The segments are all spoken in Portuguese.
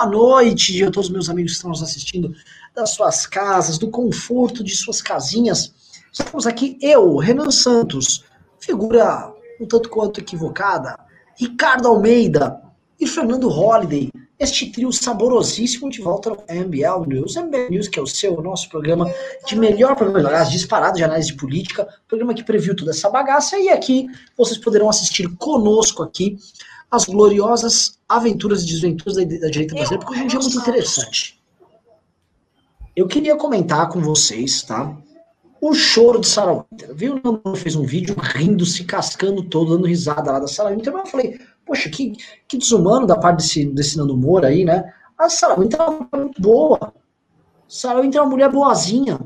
boa noite a todos os meus amigos que estão nos assistindo das suas casas, do conforto de suas casinhas. Estamos aqui, eu, Renan Santos, figura um tanto quanto equivocada, Ricardo Almeida e Fernando Holliday, este trio saborosíssimo de volta no MBL News. MBL News, que é o seu, o nosso programa de melhor programa, disparado de análise de política, programa que previu toda essa bagaça, e aqui vocês poderão assistir conosco aqui as gloriosas aventuras e desventuras da, da direita brasileira, porque hoje é um dia muito interessante. Eu queria comentar com vocês, tá? O choro de Sarah Winter. Viu? O Nando fez um vídeo rindo, se cascando todo, dando risada lá da Sarah Winter, mas eu falei, Poxa, que, que desumano da parte desse, desse Nando Moura aí, né? A Sarah Winter é uma mulher muito boa. Sarah Winter é uma mulher boazinha.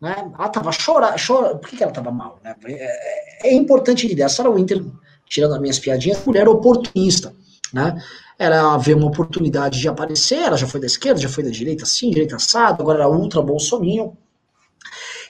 Né? Ela tava chorando. Chora, por que, que ela tava mal? Né? É, é, é importante entender. A Sarah Winter, tirando as minhas piadinhas, mulher oportunista. Né? Ela vê uma oportunidade de aparecer, ela já foi da esquerda, já foi da direita assim, direita assado, agora era ultra bolsominho.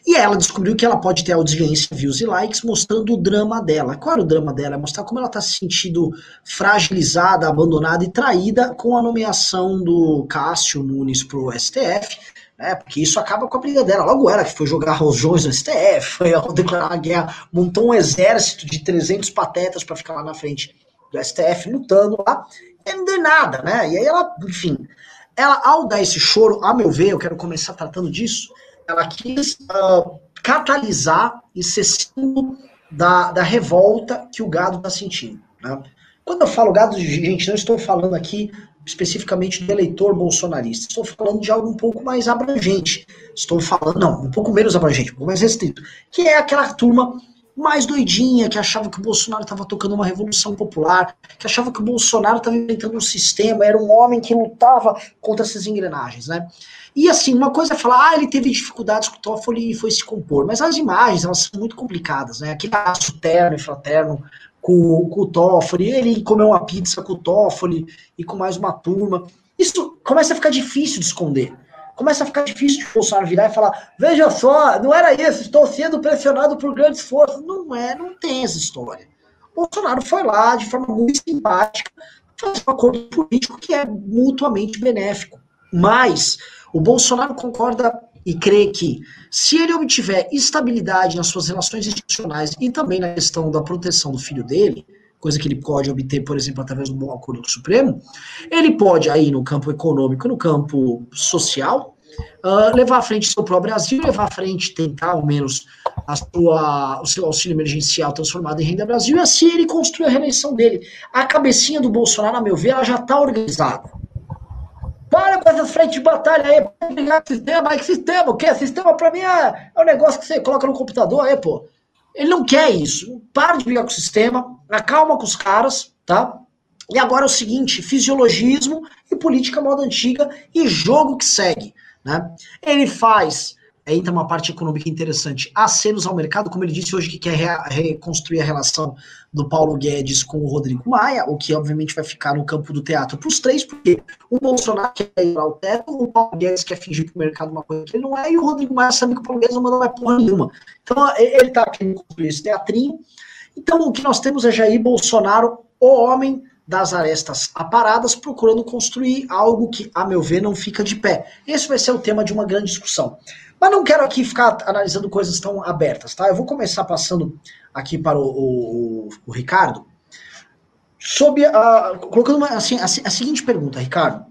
E ela descobriu que ela pode ter audiência, views e likes mostrando o drama dela. Qual era o drama dela? É mostrar como ela está se sentindo fragilizada, abandonada e traída com a nomeação do Cássio Nunes para o STF, né? Porque isso acaba com a briga dela. Logo ela que foi jogar rojões no STF, foi declarar a guerra, montou um exército de 300 patetas para ficar lá na frente do STF lutando lá, e não deu nada, né? E aí ela, enfim, ela ao dar esse choro, a meu ver, eu quero começar tratando disso ela quis uh, catalisar e ser símbolo da, da revolta que o gado está sentindo. Né? Quando eu falo gado, gente, não estou falando aqui especificamente do eleitor bolsonarista. Estou falando de algo um pouco mais abrangente. Estou falando, não, um pouco menos abrangente, um pouco mais restrito. Que é aquela turma mais doidinha, que achava que o Bolsonaro estava tocando uma revolução popular, que achava que o Bolsonaro estava inventando um sistema, era um homem que lutava contra essas engrenagens, né? E assim, uma coisa é falar, ah, ele teve dificuldades com o Toffoli e foi se compor, mas as imagens, elas são muito complicadas, né? Aquele laço terno e fraterno com, com o Toffoli, ele comeu uma pizza com o Toffoli e com mais uma turma. Isso começa a ficar difícil de esconder. Começa a ficar difícil de Bolsonaro virar e falar: veja só, não era isso, estou sendo pressionado por grandes forças. Não é, não tem essa história. Bolsonaro foi lá de forma muito simpática, fez um acordo político que é mutuamente benéfico. Mas o Bolsonaro concorda e crê que, se ele obtiver estabilidade nas suas relações institucionais e também na questão da proteção do filho dele, coisa que ele pode obter, por exemplo, através do bom acordo com o Supremo, ele pode, aí no campo econômico no campo social, uh, levar à frente seu próprio Brasil, levar à frente, tentar ao menos a sua, o seu auxílio emergencial transformado em renda Brasil, e assim ele construir a reeleição dele. A cabecinha do Bolsonaro, a meu ver, ela já está organizada. Para com essas frentes de batalha aí, para brigar com sistema. Aí, que sistema? O quê? Sistema para mim é, é um negócio que você coloca no computador aí, pô. Ele não quer isso. Para de brigar com o sistema, acalma com os caras, tá? E agora é o seguinte: fisiologismo e política moda antiga e jogo que segue. Né? Ele faz entra uma parte econômica interessante, acenos ao mercado, como ele disse hoje que quer reconstruir a relação do Paulo Guedes com o Rodrigo Maia, o que obviamente vai ficar no campo do teatro para os três, porque o Bolsonaro quer ir ao teto, o Paulo Guedes quer fingir para o mercado uma coisa que ele não é, e o Rodrigo Maia sabe que o Paulo Guedes não mandou mais porra nenhuma. Então ele está querendo construir esse teatrinho. Então o que nós temos é Jair Bolsonaro, o homem das arestas aparadas, procurando construir algo que, a meu ver, não fica de pé. Esse vai ser o tema de uma grande discussão. Mas não quero aqui ficar analisando coisas tão abertas, tá? Eu vou começar passando aqui para o, o, o Ricardo, sobre a, colocando uma, assim, a, a, seguinte pergunta, Ricardo.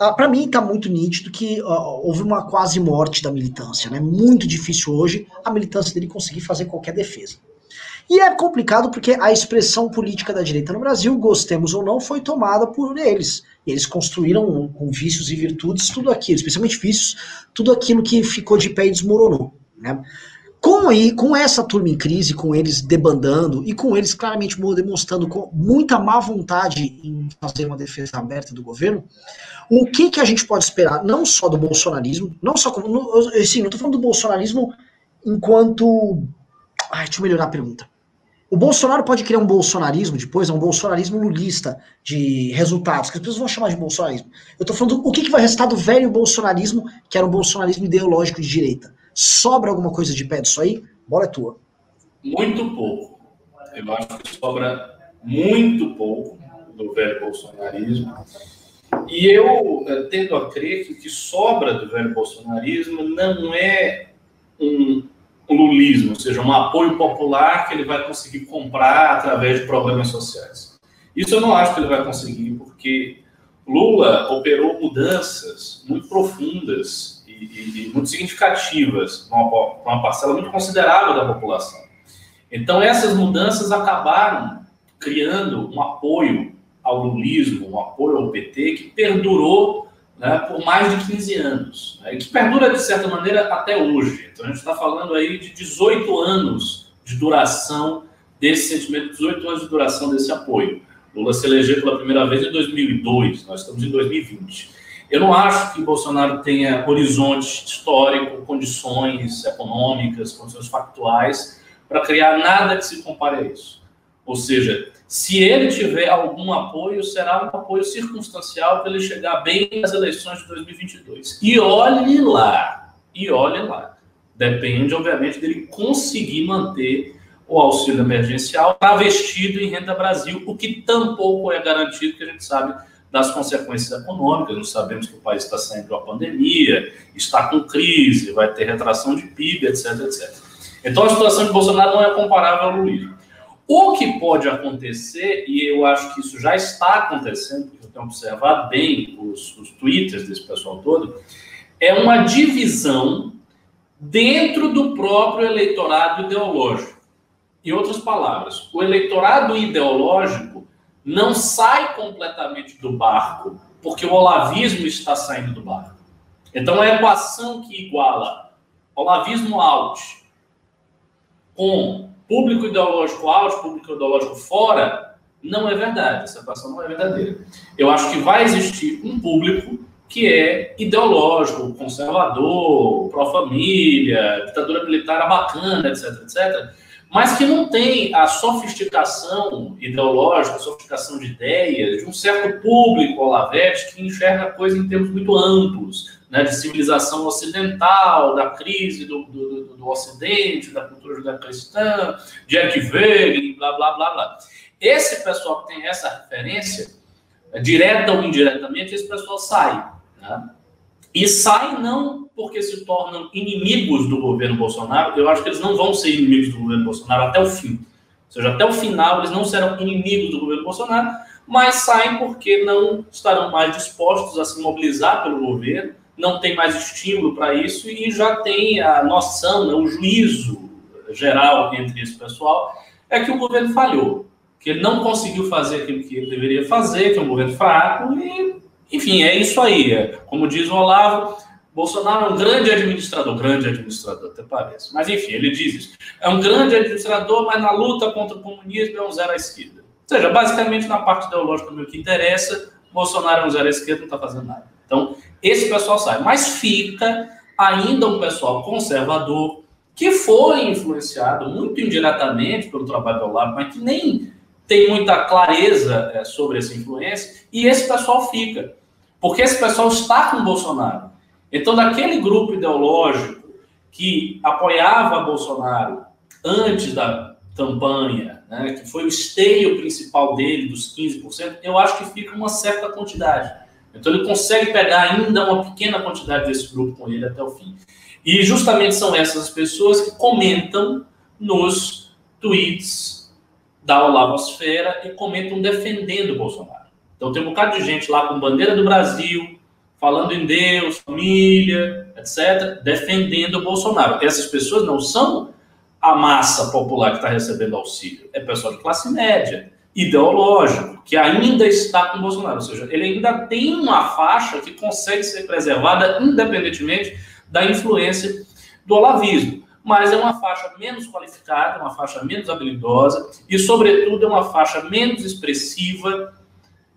Uh, para mim está muito nítido que uh, houve uma quase morte da militância, né? Muito difícil hoje a militância dele conseguir fazer qualquer defesa. E é complicado porque a expressão política da direita no Brasil, gostemos ou não, foi tomada por eles. Eles construíram com vícios e virtudes tudo aquilo, especialmente vícios, tudo aquilo que ficou de pé e desmoronou. Né? Com, aí, com essa turma em crise, com eles debandando e com eles claramente demonstrando muita má vontade em fazer uma defesa aberta do governo, o que, que a gente pode esperar, não só do bolsonarismo, não só como. Assim, não estou falando do bolsonarismo enquanto. Ai, deixa eu melhorar a pergunta. O Bolsonaro pode criar um bolsonarismo depois, é um bolsonarismo lulista de resultados, que as pessoas vão chamar de bolsonarismo. Eu estou falando o que, que vai restar do velho bolsonarismo, que era um bolsonarismo ideológico de direita. Sobra alguma coisa de pé disso aí? Bola é tua. Muito pouco. Eu acho que sobra muito pouco do velho bolsonarismo. E eu tendo a crer que o que sobra do velho bolsonarismo não é um lulismo, ou seja, um apoio popular que ele vai conseguir comprar através de problemas sociais. Isso eu não acho que ele vai conseguir, porque Lula operou mudanças muito profundas e, e, e muito significativas para uma, uma parcela muito considerável da população. Então, essas mudanças acabaram criando um apoio ao lulismo, um apoio ao PT, que perdurou né, por mais de 15 anos, né, que perdura, de certa maneira, até hoje. Então, a gente está falando aí de 18 anos de duração desse sentimento, 18 anos de duração desse apoio. Lula se elegeu pela primeira vez em 2002, nós estamos em 2020. Eu não acho que Bolsonaro tenha horizonte histórico, condições econômicas, condições factuais para criar nada que se compare a isso. Ou seja, se ele tiver algum apoio, será um apoio circunstancial para ele chegar bem nas eleições de 2022. E olhe lá, e olhe lá. Depende, obviamente, dele conseguir manter o auxílio emergencial travestido em Renda Brasil, o que tampouco é garantido, que a gente sabe das consequências econômicas. Nós sabemos que o país está saindo de uma pandemia, está com crise, vai ter retração de PIB, etc, etc. Então a situação de Bolsonaro não é comparável ao Luiz. O que pode acontecer, e eu acho que isso já está acontecendo, porque eu tenho observado bem os, os twitters desse pessoal todo, é uma divisão dentro do próprio eleitorado ideológico. Em outras palavras, o eleitorado ideológico não sai completamente do barco, porque o olavismo está saindo do barco. Então, a equação que iguala olavismo out com público ideológico alto, público ideológico fora, não é verdade. Essa equação não é verdadeira. Eu acho que vai existir um público que é ideológico, conservador, pró-família, ditadura militar bacana, etc, etc, mas que não tem a sofisticação ideológica, a sofisticação de ideias de um certo público olavete que enxerga a coisa em termos muito amplos né, de civilização ocidental, da crise do, do, do, Ocidente, da cultura judaico-cristã, de Wegener, blá, blá, blá, blá. Esse pessoal que tem essa referência, é, direta ou indiretamente, esse pessoal sai. Né? E sai não porque se tornam inimigos do governo Bolsonaro, eu acho que eles não vão ser inimigos do governo Bolsonaro até o fim. Ou seja, até o final eles não serão inimigos do governo Bolsonaro, mas saem porque não estarão mais dispostos a se mobilizar pelo governo, não tem mais estímulo para isso e já tem a noção, né, o juízo geral entre esse pessoal é que o governo falhou, que ele não conseguiu fazer aquilo que ele deveria fazer, que é um governo fraco e, enfim, é isso aí. É, como diz o Olavo, Bolsonaro é um grande administrador, grande administrador, até parece. Mas, enfim, ele diz isso. É um grande administrador, mas na luta contra o comunismo é um zero à esquerda. Ou seja, basicamente, na parte ideológica do que interessa, Bolsonaro é um zero à esquerda, não está fazendo nada. Então, esse pessoal sai. Mas fica ainda um pessoal conservador que foi influenciado muito indiretamente pelo trabalho do Olavo, mas que nem tem muita clareza é, sobre essa influência, e esse pessoal fica. Porque esse pessoal está com Bolsonaro. Então, daquele grupo ideológico que apoiava Bolsonaro antes da campanha, né, que foi o esteio principal dele, dos 15%, eu acho que fica uma certa quantidade. Então ele consegue pegar ainda uma pequena quantidade desse grupo com ele até o fim. E justamente são essas pessoas que comentam nos tweets da Olavosfera e comentam defendendo o Bolsonaro. Então tem um bocado de gente lá com bandeira do Brasil, falando em Deus, família, etc., defendendo o Bolsonaro. Essas pessoas não são a massa popular que está recebendo auxílio, é pessoal de classe média, ideológico, que ainda está com Bolsonaro. Ou seja, ele ainda tem uma faixa que consegue ser preservada independentemente da influência do olavismo. Mas é uma faixa menos qualificada, uma faixa menos habilidosa e, sobretudo, é uma faixa menos expressiva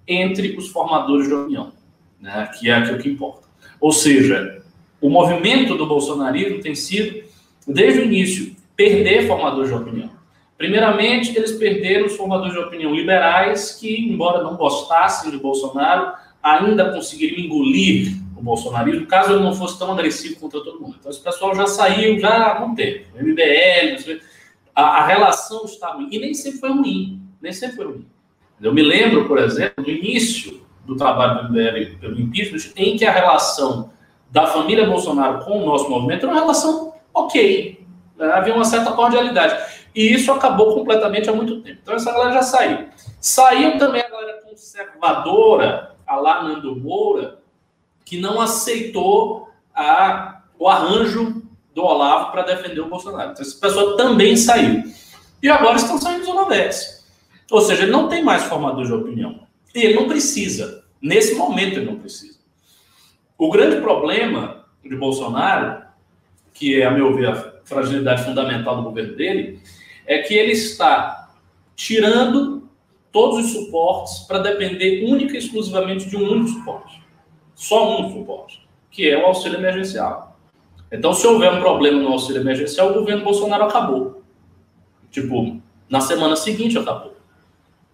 entre os formadores de opinião, né? que é aquilo que importa. Ou seja, o movimento do bolsonarismo tem sido, desde o início, perder formadores de opinião. Primeiramente, eles perderam os formadores de opinião liberais, que, embora não gostassem de Bolsonaro, ainda conseguiriam engolir o bolsonarismo, caso ele não fosse tão agressivo contra todo mundo. Então, esse pessoal já saiu já há algum tempo. O MBL, a, a relação está ruim. E nem sempre foi ruim. Nem sempre foi ruim. Eu me lembro, por exemplo, do início do trabalho do MBL pelo impeachment, em que a relação da família Bolsonaro com o nosso movimento era uma relação ok. Havia uma certa cordialidade. E isso acabou completamente há muito tempo. Então essa galera já saiu. Saiu também a galera conservadora, a lá Moura, que não aceitou a, o arranjo do Olavo para defender o Bolsonaro. Então essa pessoa também saiu. E agora estão saindo os Olavetes. Ou seja, ele não tem mais formador de opinião. E ele não precisa. Nesse momento ele não precisa. O grande problema de Bolsonaro, que é, a meu ver, a fragilidade fundamental do governo dele, é que ele está tirando todos os suportes para depender única e exclusivamente de um único suporte. Só um suporte, que é o auxílio emergencial. Então, se houver um problema no auxílio emergencial, o governo Bolsonaro acabou. Tipo, na semana seguinte acabou.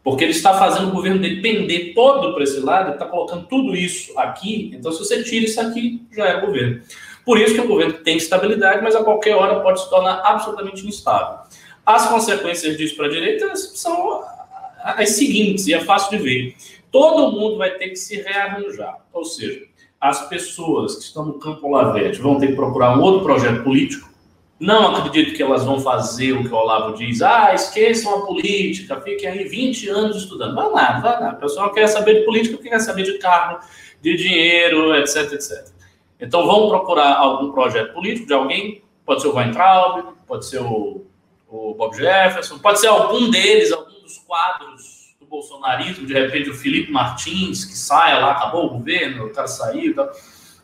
Porque ele está fazendo o governo dele pender todo para esse lado, está colocando tudo isso aqui. Então, se você tira isso aqui, já é governo. Por isso que o governo tem estabilidade, mas a qualquer hora pode se tornar absolutamente instável. As consequências disso para a direita são as seguintes, e é fácil de ver. Todo mundo vai ter que se rearranjar. Ou seja, as pessoas que estão no campo Olavete vão ter que procurar um outro projeto político não acredito que elas vão fazer o que o Olavo diz. Ah, esqueçam a política, fiquem aí 20 anos estudando. Vai lá, vai lá. O pessoal quer saber de política porque quer saber de carro, de dinheiro, etc, etc. Então vão procurar algum projeto político de alguém, pode ser o Weintraub, pode ser o, o Bob Jefferson, pode ser algum deles, algum dos quadros do bolsonarismo, de repente o Felipe Martins, que saia lá, acabou o governo, o cara saiu. Tá.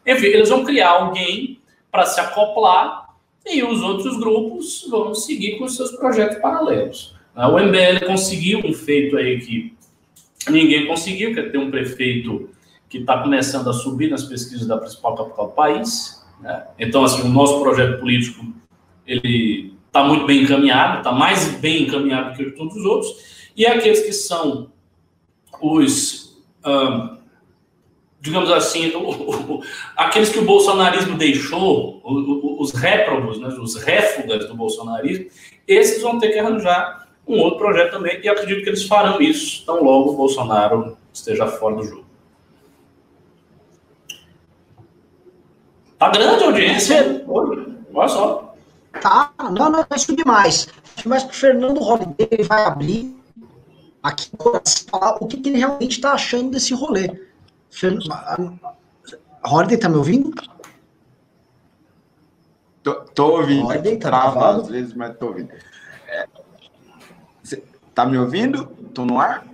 Enfim, eles vão criar alguém para se acoplar e os outros grupos vão seguir com seus projetos paralelos. O MBL conseguiu um feito aí que ninguém conseguiu, que é ter um prefeito que está começando a subir nas pesquisas da principal capital do país. Né? Então, assim, o nosso projeto político ele está muito bem encaminhado, está mais bem encaminhado que todos os outros. E aqueles que são os digamos assim, o, o, aqueles que o bolsonarismo deixou, o, os réprobos, né, os réfugas do bolsonarismo, esses vão ter que arranjar um outro projeto também, e acredito que eles farão isso tão logo o Bolsonaro esteja fora do jogo. Tá grande a audiência Olha só. Tá, não, não, vai subir mais. Mas o Fernando Holliday vai abrir aqui falar o que, que ele realmente está achando desse rolê. Holiday, tá me ouvindo? Tô, tô ouvindo. Holiday, tá Trava às vezes, mas tô ouvindo. É, tá me ouvindo? Tô no ar?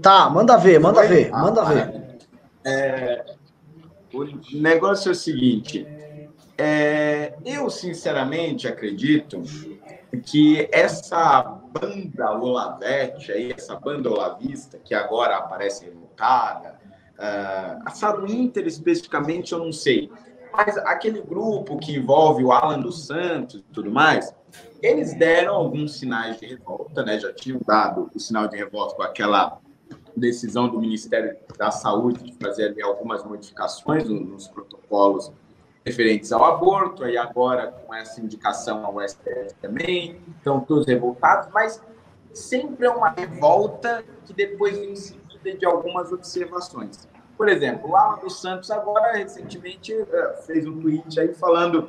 Tá, manda ver, manda Oi? ver, ah, manda ver. É, o negócio é o seguinte. É, eu, sinceramente, acredito que essa banda Olavete, aí, essa banda Olavista, que agora aparece revocada, uh, a Saro Inter especificamente eu não sei, mas aquele grupo que envolve o Alan dos Santos e tudo mais, eles deram alguns sinais de revolta, né? Já tinham dado o sinal de revolta com aquela decisão do Ministério da Saúde de fazer algumas modificações nos protocolos referentes ao aborto, aí agora com essa indicação ao STF também, estão todos revoltados, mas sempre é uma revolta que depois vem seguida de algumas observações. Por exemplo, o Alan dos Santos agora recentemente eh, fez um tweet aí falando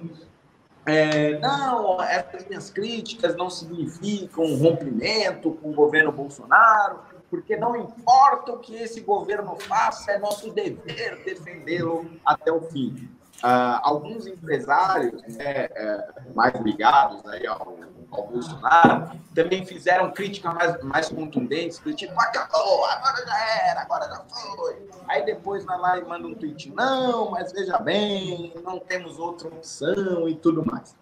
é, não, essas minhas críticas não significam um rompimento com o governo Bolsonaro, porque não importa o que esse governo faça, é nosso dever defendê-lo até o fim. Uh, alguns empresários né, é, mais ligados aí ao, ao, Bolsonaro também fizeram críticas mais, mais contundentes, tipo, acabou, agora já era, agora já foi. Aí depois vai lá e manda um tweet, não, mas veja bem, não temos outra opção e tudo mais.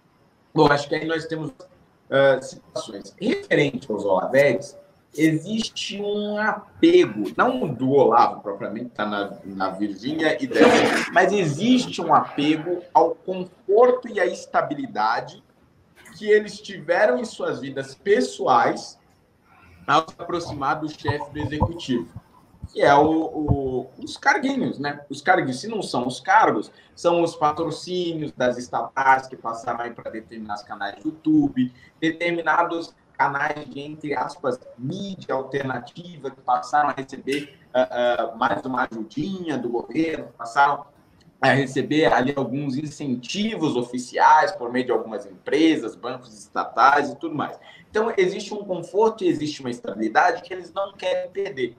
Bom, acho que aí nós temos uh, situações. Referente aos Olaveres, existe um apego, não do Olavo propriamente, está na, na Virgínia e dela, mas existe um apego ao conforto e à estabilidade que eles tiveram em suas vidas pessoais ao se aproximar do chefe do executivo, que é o, o, os carguinhos, né? Os carguinhos, se não são os cargos, são os patrocínios das estatais que passaram aí para determinados canais do YouTube, determinados canais de, entre aspas, mídia alternativa, que passaram a receber uh, uh, mais uma ajudinha do governo, passaram a receber ali alguns incentivos oficiais por meio de algumas empresas, bancos estatais e tudo mais. Então, existe um conforto e existe uma estabilidade que eles não querem perder.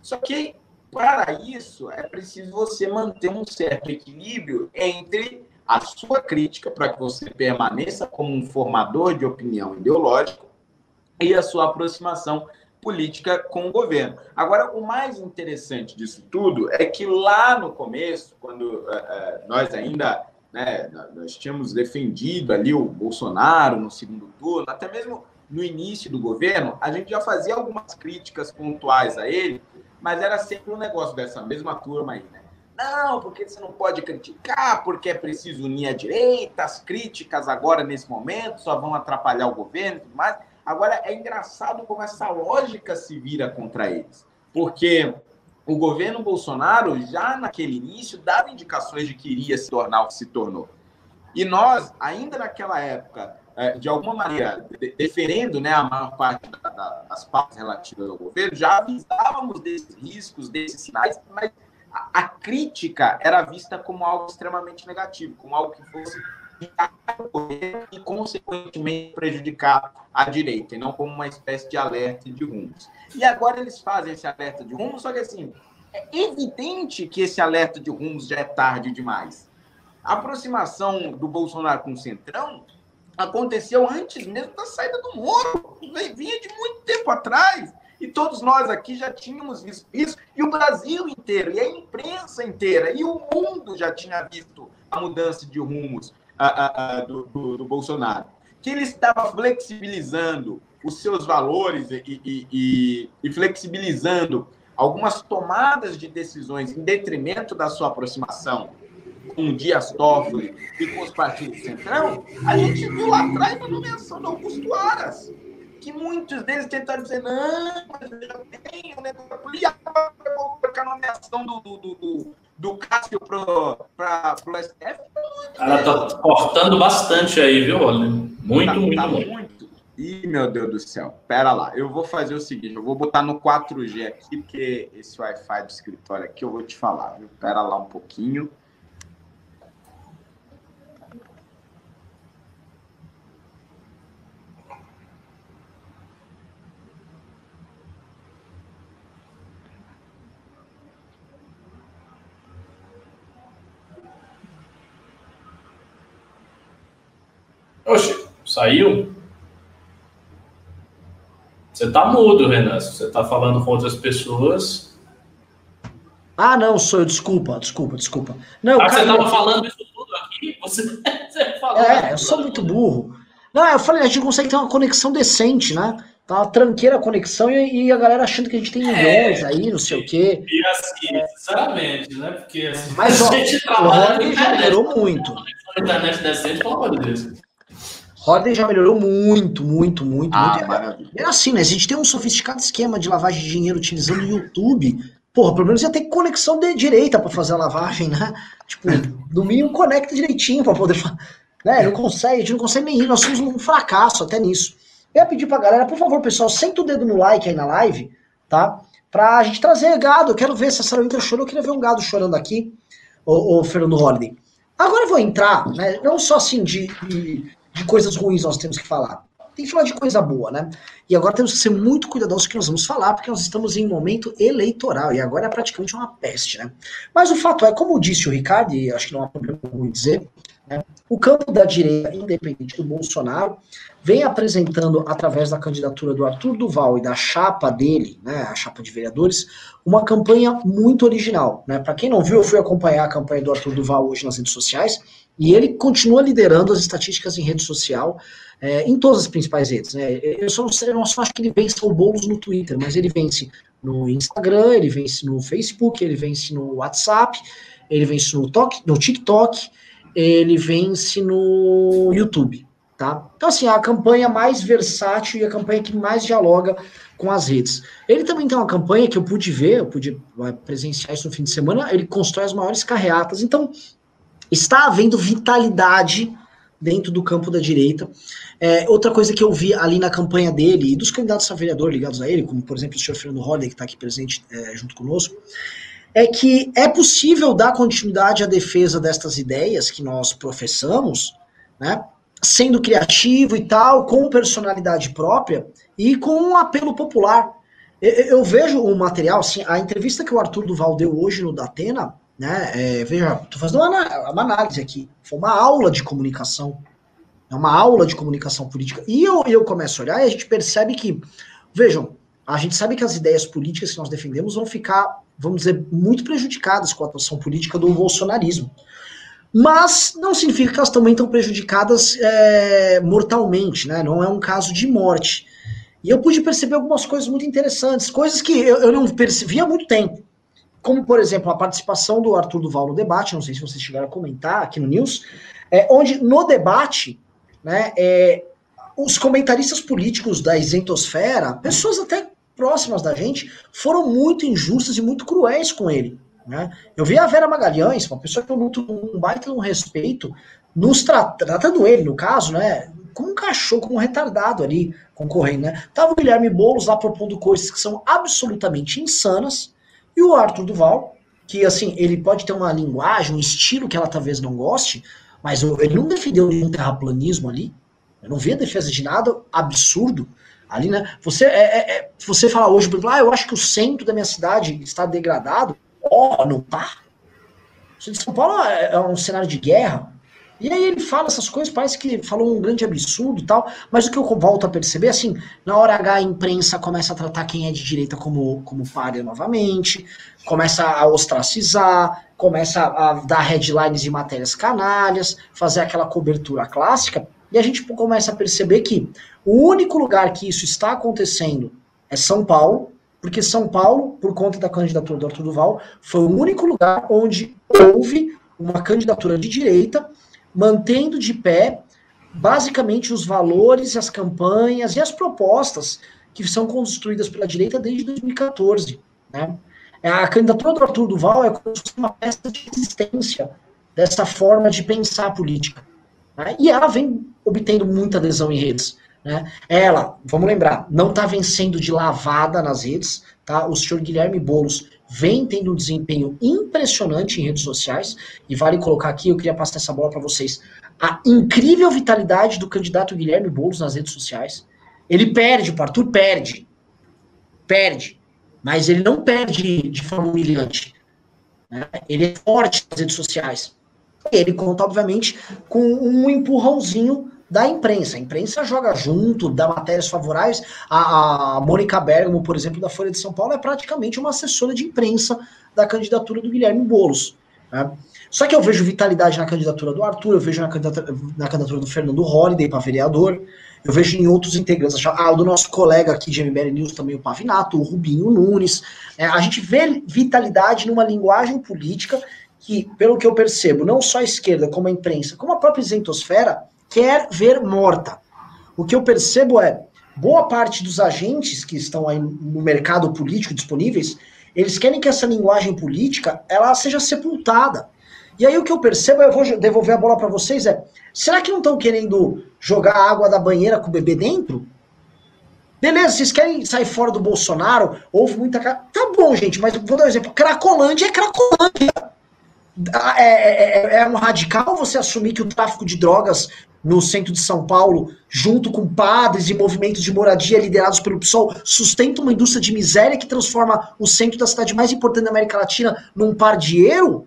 Só que, para isso, é preciso você manter um certo equilíbrio entre a sua crítica, para que você permaneça como um formador de opinião ideológico, e a sua aproximação política com o governo. Agora, o mais interessante disso tudo é que lá no começo, quando uh, nós ainda né, nós tínhamos defendido ali o Bolsonaro no segundo turno, até mesmo no início do governo, a gente já fazia algumas críticas pontuais a ele, mas era sempre um negócio dessa mesma turma aí, né? Não, porque você não pode criticar, porque é preciso unir a direita, as críticas agora, nesse momento, só vão atrapalhar o governo e tudo mais. Agora, é engraçado como essa lógica se vira contra eles. Porque o governo Bolsonaro, já naquele início, dava indicações de que iria se tornar o que se tornou. E nós, ainda naquela época, é, de alguma maneira, deferendo né, a maior parte das partes relativas ao governo, já avisávamos desses riscos, desses sinais, mas a, crítica era vista como algo extremamente negativo, como algo que fosse e, consequentemente, prejudicar a direita, e não como uma espécie de alerta de rumos. E agora eles fazem esse alerta de rumos, só que assim, é evidente que esse alerta de rumos já é tarde demais. A aproximação do Bolsonaro com o Centrão aconteceu antes mesmo da saída do Moro. Vinha de muito tempo atrás. E todos nós aqui já tínhamos visto isso, e o Brasil inteiro, e a imprensa inteira, e o mundo já tinha visto a mudança de rumos a, a, do, do, do, Bolsonaro, que ele estava flexibilizando os seus valores e, e, e, e flexibilizando algumas tomadas de decisões em detrimento da sua aproximação com o Dias Toffoli e com os partidos centrão, a gente viu lá atrás a nomeação do Augusto Aras, que muitos deles tentaram dizer, não, mas eu já tenho, né, a nomeação do, do, do, do Cássio para o STF. Ela tá cortando bastante aí, viu, Olha? Muito, tá, muito, tá muito. muito. Ih, meu Deus do céu. Pera lá, eu vou fazer o seguinte, eu vou botar no 4G aqui, porque esse Wi-Fi do escritório aqui eu vou te falar, viu? Pera lá um pouquinho. Oxe, saiu? Você tá mudo, Renan. Você tá falando com outras pessoas. Ah, não, sou eu. Desculpa, desculpa, desculpa. Não, ah, cara, você tava falando isso tudo aqui? Você, você falou. É, eu sou muito burro. Não, eu falei, a gente consegue ter uma conexão decente, né? Tá uma tranqueira a conexão e, e, a galera achando que a gente tem milhões é, aí, não sei o quê. E assim, é. sinceramente, né? Porque assim, Mas, ó, a gente trabalha. O já melhorou muito. Internet decente, pelo amor de Deus. Rodney já melhorou muito, muito, muito, ah, muito. Maravilha. É assim, né? Se a gente tem um sofisticado esquema de lavagem de dinheiro utilizando o YouTube, porra, pelo menos ia ter conexão de direita para fazer a lavagem, né? Tipo, no mínimo conecta direitinho para poder. Né? Não consegue, a gente não consegue nem ir, nós somos um fracasso até nisso. Eu ia pedir pra galera, por favor, pessoal, senta o dedo no like aí na live, tá? Pra gente trazer gado. Eu quero ver se a Sarah Winter chorou, eu queria ver um gado chorando aqui, o, o Fernando Holliday. Agora eu vou entrar, né? Não só assim de, de de coisas ruins nós temos que falar. Tem que falar de coisa boa, né? E agora temos que ser muito cuidadosos com que nós vamos falar, porque nós estamos em um momento eleitoral, e agora é praticamente uma peste, né? Mas o fato é, como disse o Ricardo, e acho que não há problema em dizer, o campo da direita, independente do Bolsonaro, vem apresentando, através da candidatura do Arthur Duval e da chapa dele, né, a chapa de vereadores, uma campanha muito original. Né? Para quem não viu, eu fui acompanhar a campanha do Arthur Duval hoje nas redes sociais, e ele continua liderando as estatísticas em rede social, é, em todas as principais redes. Né? Eu, só eu só acho que ele vence o Boulos no Twitter, mas ele vence no Instagram, ele vence no Facebook, ele vence no WhatsApp, ele vence no, no TikTok, ele vence no YouTube. Tá? Então, assim, a campanha mais versátil e a campanha que mais dialoga com as redes. Ele também tem uma campanha que eu pude ver, eu pude presenciar isso no fim de semana, ele constrói as maiores carreatas. Então, está havendo vitalidade dentro do campo da direita. É, outra coisa que eu vi ali na campanha dele e dos candidatos a vereador ligados a ele, como por exemplo o senhor Fernando Holliday, que está aqui presente é, junto conosco, é que é possível dar continuidade à defesa destas ideias que nós professamos, né, sendo criativo e tal, com personalidade própria e com um apelo popular. Eu, eu vejo o material, assim, a entrevista que o Arthur Duval deu hoje no Datena, né? É, veja, estou fazendo uma, uma, análise aqui. Foi uma aula de comunicação. É uma aula de comunicação política. E eu, eu começo a olhar e a gente percebe que, vejam, a gente sabe que as ideias políticas que nós defendemos vão ficar, vamos dizer, muito prejudicadas com a atuação política do bolsonarismo. Mas não significa que elas também estão prejudicadas é, mortalmente, né? Não é um caso de morte. E eu pude perceber algumas coisas muito interessantes, coisas que eu, eu não percebia há muito tempo como, por exemplo, a participação do Arthur Duval no debate, não sei se vocês chegaram a comentar aqui no News, é, onde no debate, né, é, os comentaristas políticos da isentosfera, pessoas até próximas da gente, foram muito injustas e muito cruéis com ele. Né? Eu vi a Vera Magalhães, uma pessoa que eu luto um baita um respeito, nos tra tratando ele, no caso, né, como um cachorro, como um retardado ali, concorrendo, né? Tava o Guilherme Boulos lá propondo coisas que são absolutamente insanas, e o Arthur Duval, que assim, ele pode ter uma linguagem, um estilo que ela talvez não goste, mas ele não defendeu nenhum terraplanismo ali. Eu não vi a defesa de nada absurdo ali, né? Você, é, é, é você fala hoje, por exemplo, ah, eu acho que o centro da minha cidade está degradado. Ó, oh, não tá. São Paulo é, é um cenário de guerra. E aí ele fala essas coisas, parece que falou um grande absurdo e tal, mas o que eu volto a perceber, assim, na hora H a imprensa começa a tratar quem é de direita como, como párea novamente, começa a ostracizar, começa a dar headlines de matérias canalhas, fazer aquela cobertura clássica, e a gente começa a perceber que o único lugar que isso está acontecendo é São Paulo, porque São Paulo, por conta da candidatura do Arthur Duval, foi o único lugar onde houve uma candidatura de direita mantendo de pé basicamente os valores, as campanhas e as propostas que são construídas pela direita desde 2014. Né? É, a candidatura do Arthur Duval é como uma peça de resistência dessa forma de pensar a política. Né? E ela vem obtendo muita adesão em redes. Né? Ela, vamos lembrar, não está vencendo de lavada nas redes. Tá? O senhor Guilherme Boulos vem tendo um desempenho impressionante em redes sociais, e vale colocar aqui, eu queria passar essa bola para vocês, a incrível vitalidade do candidato Guilherme Boulos nas redes sociais. Ele perde, o Arthur perde. Perde. Mas ele não perde de forma humilhante. Né? Ele é forte nas redes sociais. Ele conta, obviamente, com um empurrãozinho da imprensa. A imprensa joga junto, dá matérias favoráveis. A, a Mônica Bergamo, por exemplo, da Folha de São Paulo, é praticamente uma assessora de imprensa da candidatura do Guilherme Boulos. Né? Só que eu vejo vitalidade na candidatura do Arthur, eu vejo na candidatura, na candidatura do Fernando Holliday para vereador, eu vejo em outros integrantes, ah, o do nosso colega aqui de MBL News também, o Pavinato, o Rubinho Nunes. É, a gente vê vitalidade numa linguagem política que, pelo que eu percebo, não só a esquerda, como a imprensa, como a própria isentosfera, quer ver morta. O que eu percebo é, boa parte dos agentes que estão aí no mercado político disponíveis, eles querem que essa linguagem política ela seja sepultada. E aí o que eu percebo, eu vou devolver a bola para vocês, é, será que não estão querendo jogar água da banheira com o bebê dentro? Beleza, vocês querem sair fora do Bolsonaro? Houve muita. Tá bom, gente, mas vou dar um exemplo. Cracolândia é Cracolândia. É, é, é, é um radical você assumir que o tráfico de drogas no centro de São Paulo, junto com padres e movimentos de moradia liderados pelo PSOL, sustenta uma indústria de miséria que transforma o centro da cidade mais importante da América Latina num pardieiro?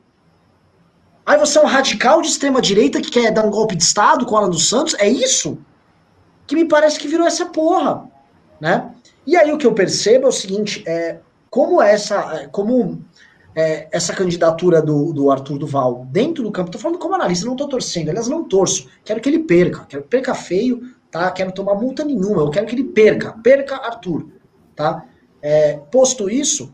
Aí você é um radical de extrema direita que quer dar um golpe de Estado com Alan dos Santos? É isso? Que me parece que virou essa porra, né? E aí o que eu percebo é o seguinte, é, como essa, é, como é, essa candidatura do, do Arthur Duval dentro do campo, tô falando como analista, não tô torcendo, aliás, não torço, quero que ele perca, quero que perca feio, tá? Quero tomar multa nenhuma, eu quero que ele perca, perca Arthur, tá? É, posto isso,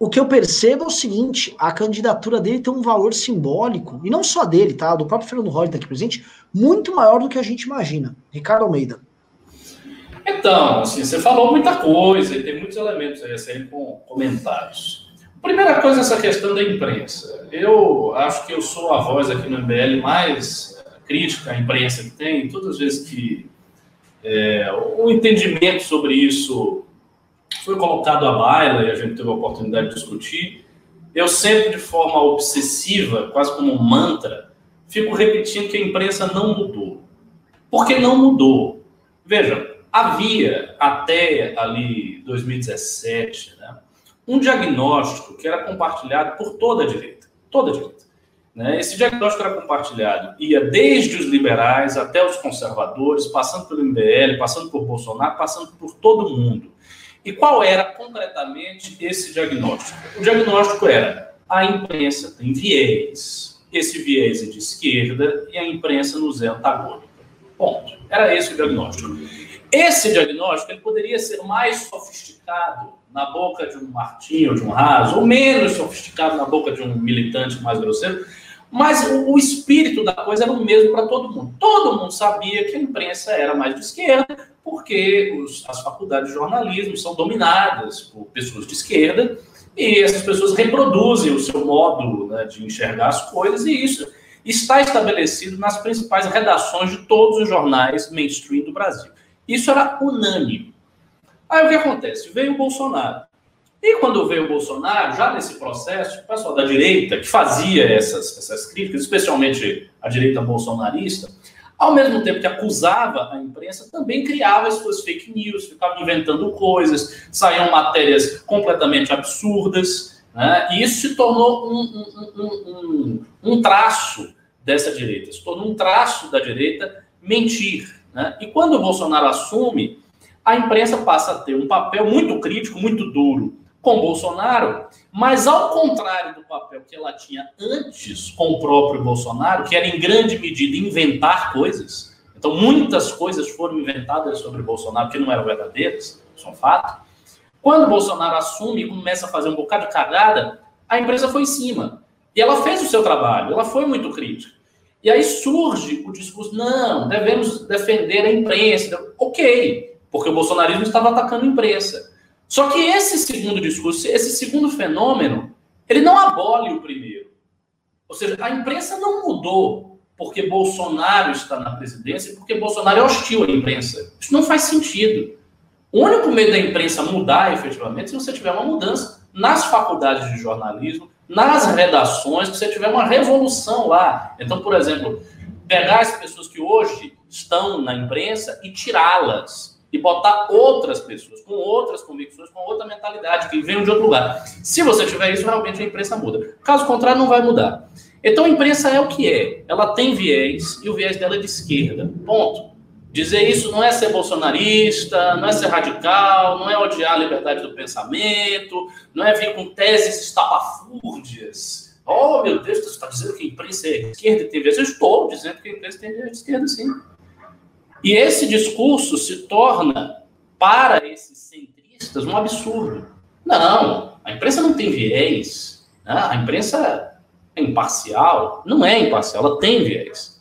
o que eu percebo é o seguinte, a candidatura dele tem um valor simbólico, e não só dele, tá? Do próprio Fernando Holliday aqui presente, muito maior do que a gente imagina. Ricardo Almeida. Então, assim, você falou muita coisa e tem muitos elementos aí a serem com comentários. Primeira coisa, essa questão da imprensa. Eu acho que eu sou a voz aqui no MBL mais crítica à imprensa que tem, todas as vezes que é, o entendimento sobre isso foi colocado à baila e a gente teve a oportunidade de discutir, eu sempre, de forma obsessiva, quase como um mantra, fico repetindo que a imprensa não mudou. Por que não mudou? Vejam, havia até ali 2017 né, um diagnóstico que era compartilhado por toda a direita, toda a direita. Né? Esse diagnóstico era compartilhado, ia desde os liberais até os conservadores, passando pelo MBL, passando por Bolsonaro, passando por todo mundo. E qual era concretamente esse diagnóstico? O diagnóstico era: a imprensa tem viés, esse viés é de esquerda e a imprensa nos é antagônica. Ponto. Era esse o diagnóstico. Esse diagnóstico ele poderia ser mais sofisticado na boca de um Martinho, de um Raso, ou menos sofisticado na boca de um militante mais grosseiro, mas o, o espírito da coisa era o mesmo para todo mundo. Todo mundo sabia que a imprensa era mais de esquerda, porque os, as faculdades de jornalismo são dominadas por pessoas de esquerda, e essas pessoas reproduzem o seu modo né, de enxergar as coisas, e isso está estabelecido nas principais redações de todos os jornais mainstream do Brasil. Isso era unânime. Aí o que acontece? Veio o Bolsonaro. E quando veio o Bolsonaro, já nesse processo, o pessoal da direita, que fazia essas, essas críticas, especialmente a direita bolsonarista, ao mesmo tempo que acusava a imprensa, também criava as suas fake news, ficava inventando coisas, saíam matérias completamente absurdas, né? e isso se tornou um, um, um, um, traço dessa direita, se tornou um traço da direita mentir. Né? E quando o Bolsonaro assume, a imprensa passa a ter um papel muito crítico, muito duro com Bolsonaro, mas ao contrário do papel que ela tinha antes com o próprio Bolsonaro, que era em grande medida inventar coisas. Então, muitas coisas foram inventadas sobre Bolsonaro que não eram verdadeiras, são fato. Quando Bolsonaro assume e começa a fazer um bocado de cagada, a empresa foi em cima. E ela fez o seu trabalho, ela foi muito crítica. E aí surge o discurso: não, devemos defender a imprensa. Ok, porque o bolsonarismo estava atacando a imprensa. Só que esse segundo discurso, esse segundo fenômeno, ele não abole o primeiro. Ou seja, a imprensa não mudou porque Bolsonaro está na presidência porque Bolsonaro é hostil à imprensa. Isso não faz sentido. O único meio da imprensa mudar efetivamente se você tiver uma mudança nas faculdades de jornalismo, nas redações, que você tiver uma revolução lá. Então, por exemplo, pegar as pessoas que hoje estão na imprensa e tirá-las e botar outras pessoas com outras convicções, com outra mentalidade, que venham de outro lugar. Se você tiver isso, realmente a imprensa muda. Caso contrário, não vai mudar. Então a imprensa é o que é. Ela tem viés e o viés dela é de esquerda. Ponto. Dizer isso não é ser bolsonarista, não é ser radical, não é odiar a liberdade do pensamento, não é vir com teses estapafúrdias. Oh, meu Deus, você está dizendo que a imprensa é esquerda e tem viés. Eu estou dizendo que a imprensa tem viés de esquerda, sim. E esse discurso se torna, para esses centristas, um absurdo. Não, a imprensa não tem viés. Né? A imprensa é imparcial. Não é imparcial, ela tem viés.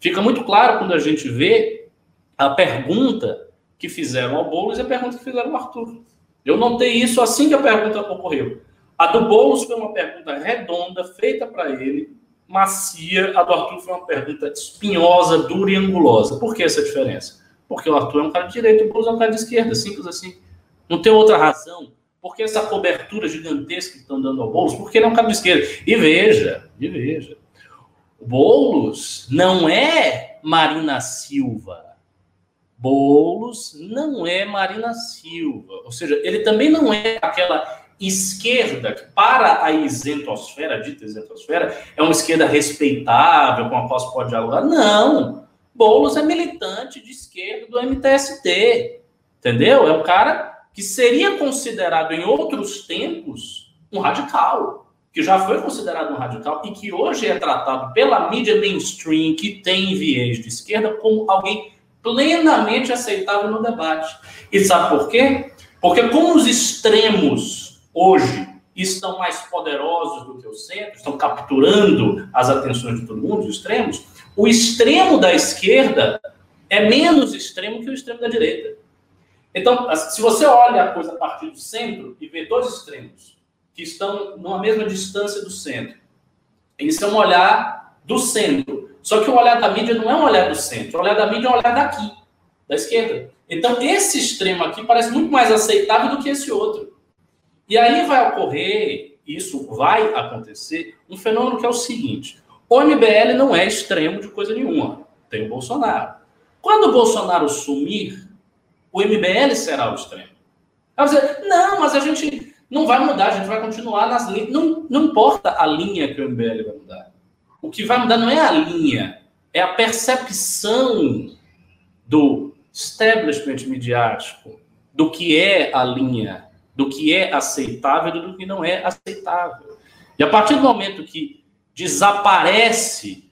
Fica muito claro quando a gente vê a pergunta que fizeram ao Boulos e a pergunta que fizeram ao Arthur. Eu notei isso assim que a pergunta ocorreu. A do Boulos foi uma pergunta redonda, feita para ele, macia, a do Arthur foi uma pergunta espinhosa, dura e angulosa. Por que essa diferença? Porque o Arthur é um cara de direita o Boulos é um cara de esquerda, simples assim. Não tem outra razão. Por que essa cobertura gigantesca que estão dando ao Boulos? Porque ele é um cara de esquerda. E veja, e veja, Boulos não é Marina Silva. Boulos não é Marina Silva. Ou seja, ele também não é aquela esquerda, que para a isentosfera, a dita isentosfera, é uma esquerda respeitável, com a qual se pode dialogar. Não! Boulos é militante de esquerda do MTST, entendeu? É um cara que seria considerado em outros tempos um radical, que já foi considerado um radical e que hoje é tratado pela mídia mainstream, que tem viés de esquerda, como alguém plenamente aceitável no debate. E sabe por quê? Porque como os extremos hoje estão mais poderosos do que o centro, estão capturando as atenções de todo mundo, os extremos, o extremo da esquerda é menos extremo que o extremo da direita. Então, se você olha a coisa a partir do centro e vê dois extremos que estão numa mesma distância do centro, isso é um olhar do centro. Só que o olhar da mídia não é um olhar do centro, o olhar da mídia é um olhar daqui, da esquerda. Então, esse extremo aqui parece muito mais aceitável do que esse outro. E aí vai ocorrer, isso vai acontecer, um fenômeno que é o seguinte: o MBL não é extremo de coisa nenhuma. Tem o Bolsonaro. Quando o Bolsonaro sumir, o MBL será o extremo. Aí você, não, mas a gente não vai mudar, a gente vai continuar nas linhas. Não, não importa a linha que o MBL vai mudar. O que vai mudar não é a linha, é a percepção do establishment midiático do que é a linha, do que é aceitável e do que não é aceitável. E a partir do momento que desaparece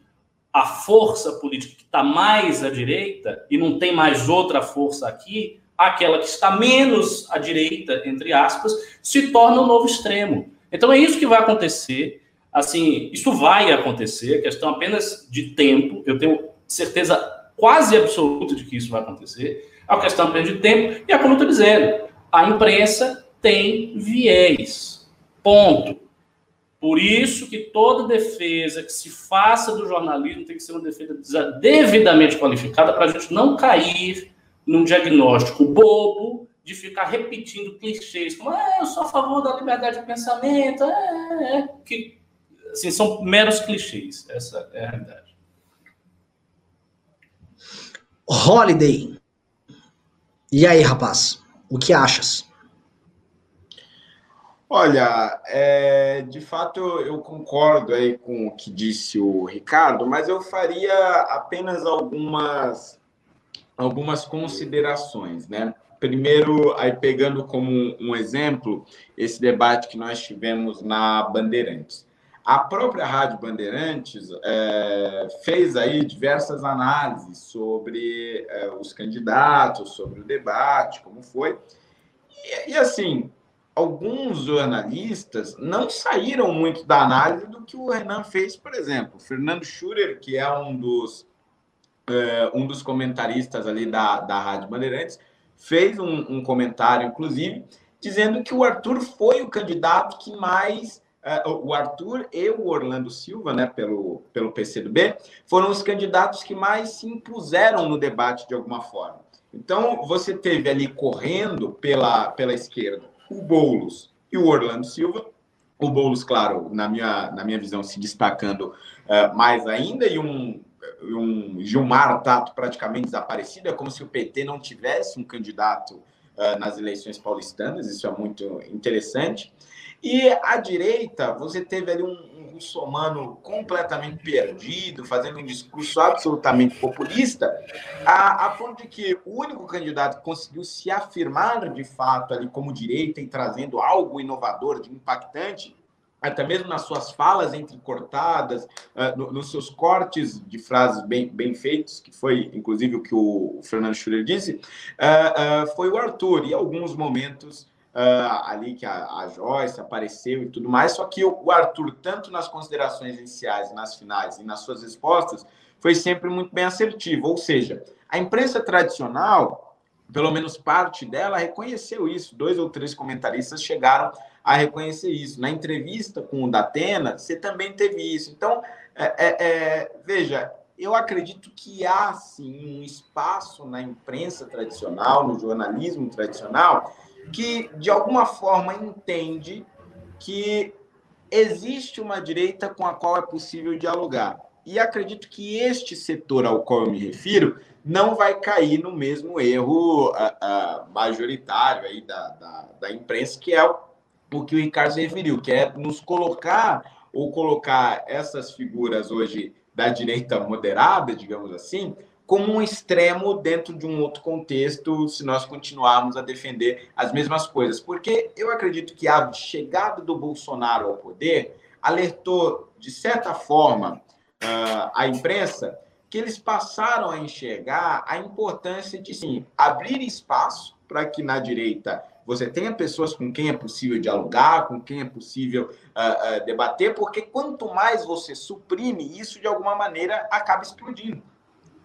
a força política que está mais à direita e não tem mais outra força aqui, aquela que está menos à direita, entre aspas, se torna o um novo extremo. Então é isso que vai acontecer. Assim, isso vai acontecer, questão apenas de tempo. Eu tenho certeza quase absoluta de que isso vai acontecer. É uma questão apenas de tempo. E é como eu estou dizendo, a imprensa tem viés. Ponto. Por isso que toda defesa que se faça do jornalismo tem que ser uma defesa devidamente qualificada para a gente não cair num diagnóstico bobo de ficar repetindo clichês, como ah, eu sou a favor da liberdade de pensamento, é, é, é, que assim, são meros clichês. Essa é a realidade. Holiday. E aí, rapaz? O que achas? Olha, é, de fato eu concordo aí com o que disse o Ricardo, mas eu faria apenas algumas, algumas considerações, né? Primeiro, aí pegando como um exemplo esse debate que nós tivemos na Bandeirantes. A própria Rádio Bandeirantes é, fez aí diversas análises sobre é, os candidatos, sobre o debate, como foi. E, e assim, alguns jornalistas não saíram muito da análise do que o Renan fez, por exemplo. Fernando Schurer, que é um dos, é, um dos comentaristas ali da, da Rádio Bandeirantes, fez um, um, comentário, inclusive, dizendo que o Arthur foi o candidato que mais. Uh, o Arthur e o Orlando Silva, né, pelo, pelo PCdoB, foram os candidatos que mais se impuseram no debate de alguma forma. Então, você teve ali correndo pela, pela esquerda o Boulos e o Orlando Silva. O Boulos, claro, na minha, na minha visão, se destacando uh, mais ainda, e um, um Gilmar Tato praticamente desaparecido. É como se o PT não tivesse um candidato uh, nas eleições paulistanas, isso é muito interessante. E à direita, você teve ali um, muçulmano completamente perdido, fazendo um discurso absolutamente populista, a, a ponto de que o único candidato que conseguiu se afirmar de fato ali como direita e trazendo algo inovador, de impactante, até mesmo nas suas falas entrecortadas, uh, no, nos seus cortes de frases bem, bem feitos, que foi inclusive o que o Fernando Schuller disse, uh, uh, foi o Arthur, e alguns momentos uh, ali que a, a, Joyce apareceu e tudo mais, só que o, Arthur, tanto nas considerações iniciais, nas finais e nas suas respostas, foi sempre muito bem assertivo. Ou seja, a imprensa tradicional, pelo menos parte dela, reconheceu isso. Dois ou três comentaristas chegaram a reconhecer isso. Na entrevista com o Datena, você também teve isso. Então, é, é, é, veja, eu acredito que há sim um espaço na imprensa tradicional, no jornalismo tradicional, que de alguma forma entende que existe uma direita com a qual é possível dialogar. E acredito que este setor ao qual eu me refiro não vai cair no mesmo erro uh, uh, majoritário aí da, da, da, imprensa, que é o, o que o Ricardo se referiu, que é nos colocar ou colocar essas figuras hoje da direita moderada, digamos assim, como um extremo dentro de um outro contexto, se nós continuarmos a defender as mesmas coisas. Porque eu acredito que a chegada do Bolsonaro ao poder alertou, de certa forma, uh, a imprensa que eles passaram a enxergar a importância de, sim, abrir espaço para que na direita você tenha pessoas com quem é possível dialogar, com quem é possível uh, uh, debater, porque quanto mais você suprime isso, de alguma maneira acaba explodindo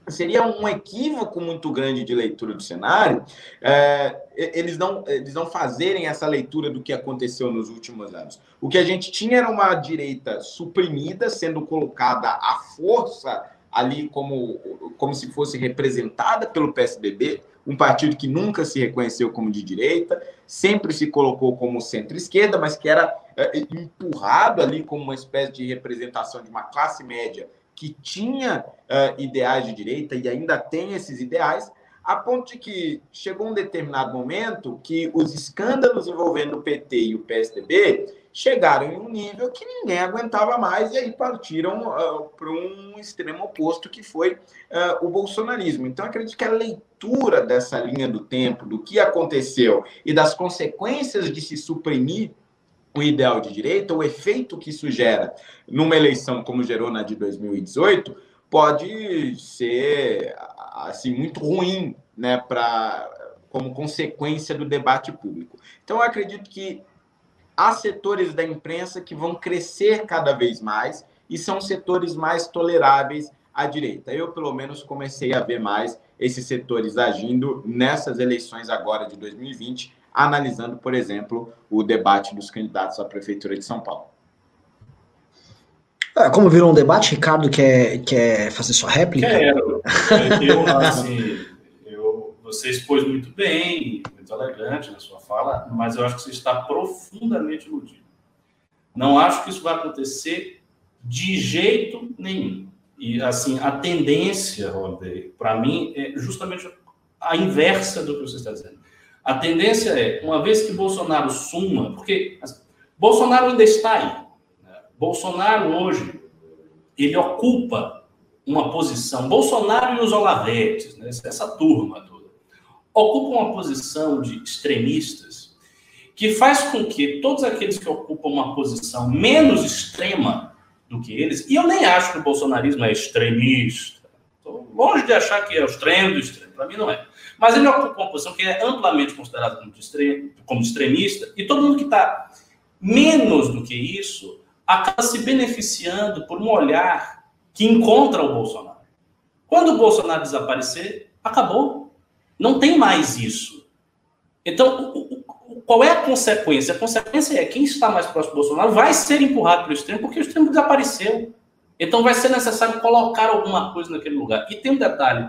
seria um equívoco muito grande de leitura do cenário é, eles, não, eles não fazerem essa leitura do que aconteceu nos últimos anos. O que a gente tinha era uma direita suprimida, sendo colocada à força ali como, como se fosse representada pelo PSDB, um partido que nunca se reconheceu como de direita, sempre se colocou como centro-esquerda, mas que era é, empurrado ali como uma espécie de representação de uma classe média que tinha uh, ideais de direita e ainda tem esses ideais, a ponto de que chegou um determinado momento que os escândalos envolvendo o PT e o PSDB chegaram em um nível que ninguém aguentava mais e aí partiram uh, para um extremo oposto que foi uh, o bolsonarismo. Então, acredito que a leitura dessa linha do tempo, do que aconteceu e das consequências de se suprimir o ideal de direita, o efeito que isso gera numa eleição como gerou na de 2018, pode ser assim muito ruim, né, para como consequência do debate público. Então eu acredito que há setores da imprensa que vão crescer cada vez mais e são setores mais toleráveis à direita. Eu pelo menos comecei a ver mais esses setores agindo nessas eleições agora de 2020, analisando, por exemplo, o debate dos candidatos à prefeitura de São Paulo. Como virou um debate, Ricardo quer, quer fazer sua réplica? Quero. Eu, assim, eu, você expôs muito bem, muito elegante na sua fala, mas eu acho que você está profundamente iludido. Não acho que isso vai acontecer de jeito nenhum. E, assim, a tendência, Rodney, para mim, é justamente a inversa do que você está dizendo. A tendência é, uma vez que Bolsonaro suma, porque Bolsonaro ainda está aí, Bolsonaro hoje, ele ocupa uma posição, Bolsonaro e os Olavetes, né, essa turma toda, ocupam uma posição de extremistas que faz com que todos aqueles que ocupam uma posição menos extrema do que eles, e eu nem acho que o bolsonarismo é extremista, estou longe de achar que é o extremo do extremo, para mim não é. Mas ele ocupa uma posição que é amplamente considerada como, como extremista, e todo mundo que está menos do que isso acaba se beneficiando por um olhar que encontra o Bolsonaro. Quando o Bolsonaro desaparecer, acabou. Não tem mais isso. Então, qual é a consequência? A consequência é quem está mais próximo do Bolsonaro vai ser empurrado para o extremo porque o extremo desapareceu. Então, vai ser necessário colocar alguma coisa naquele lugar. E tem um detalhe: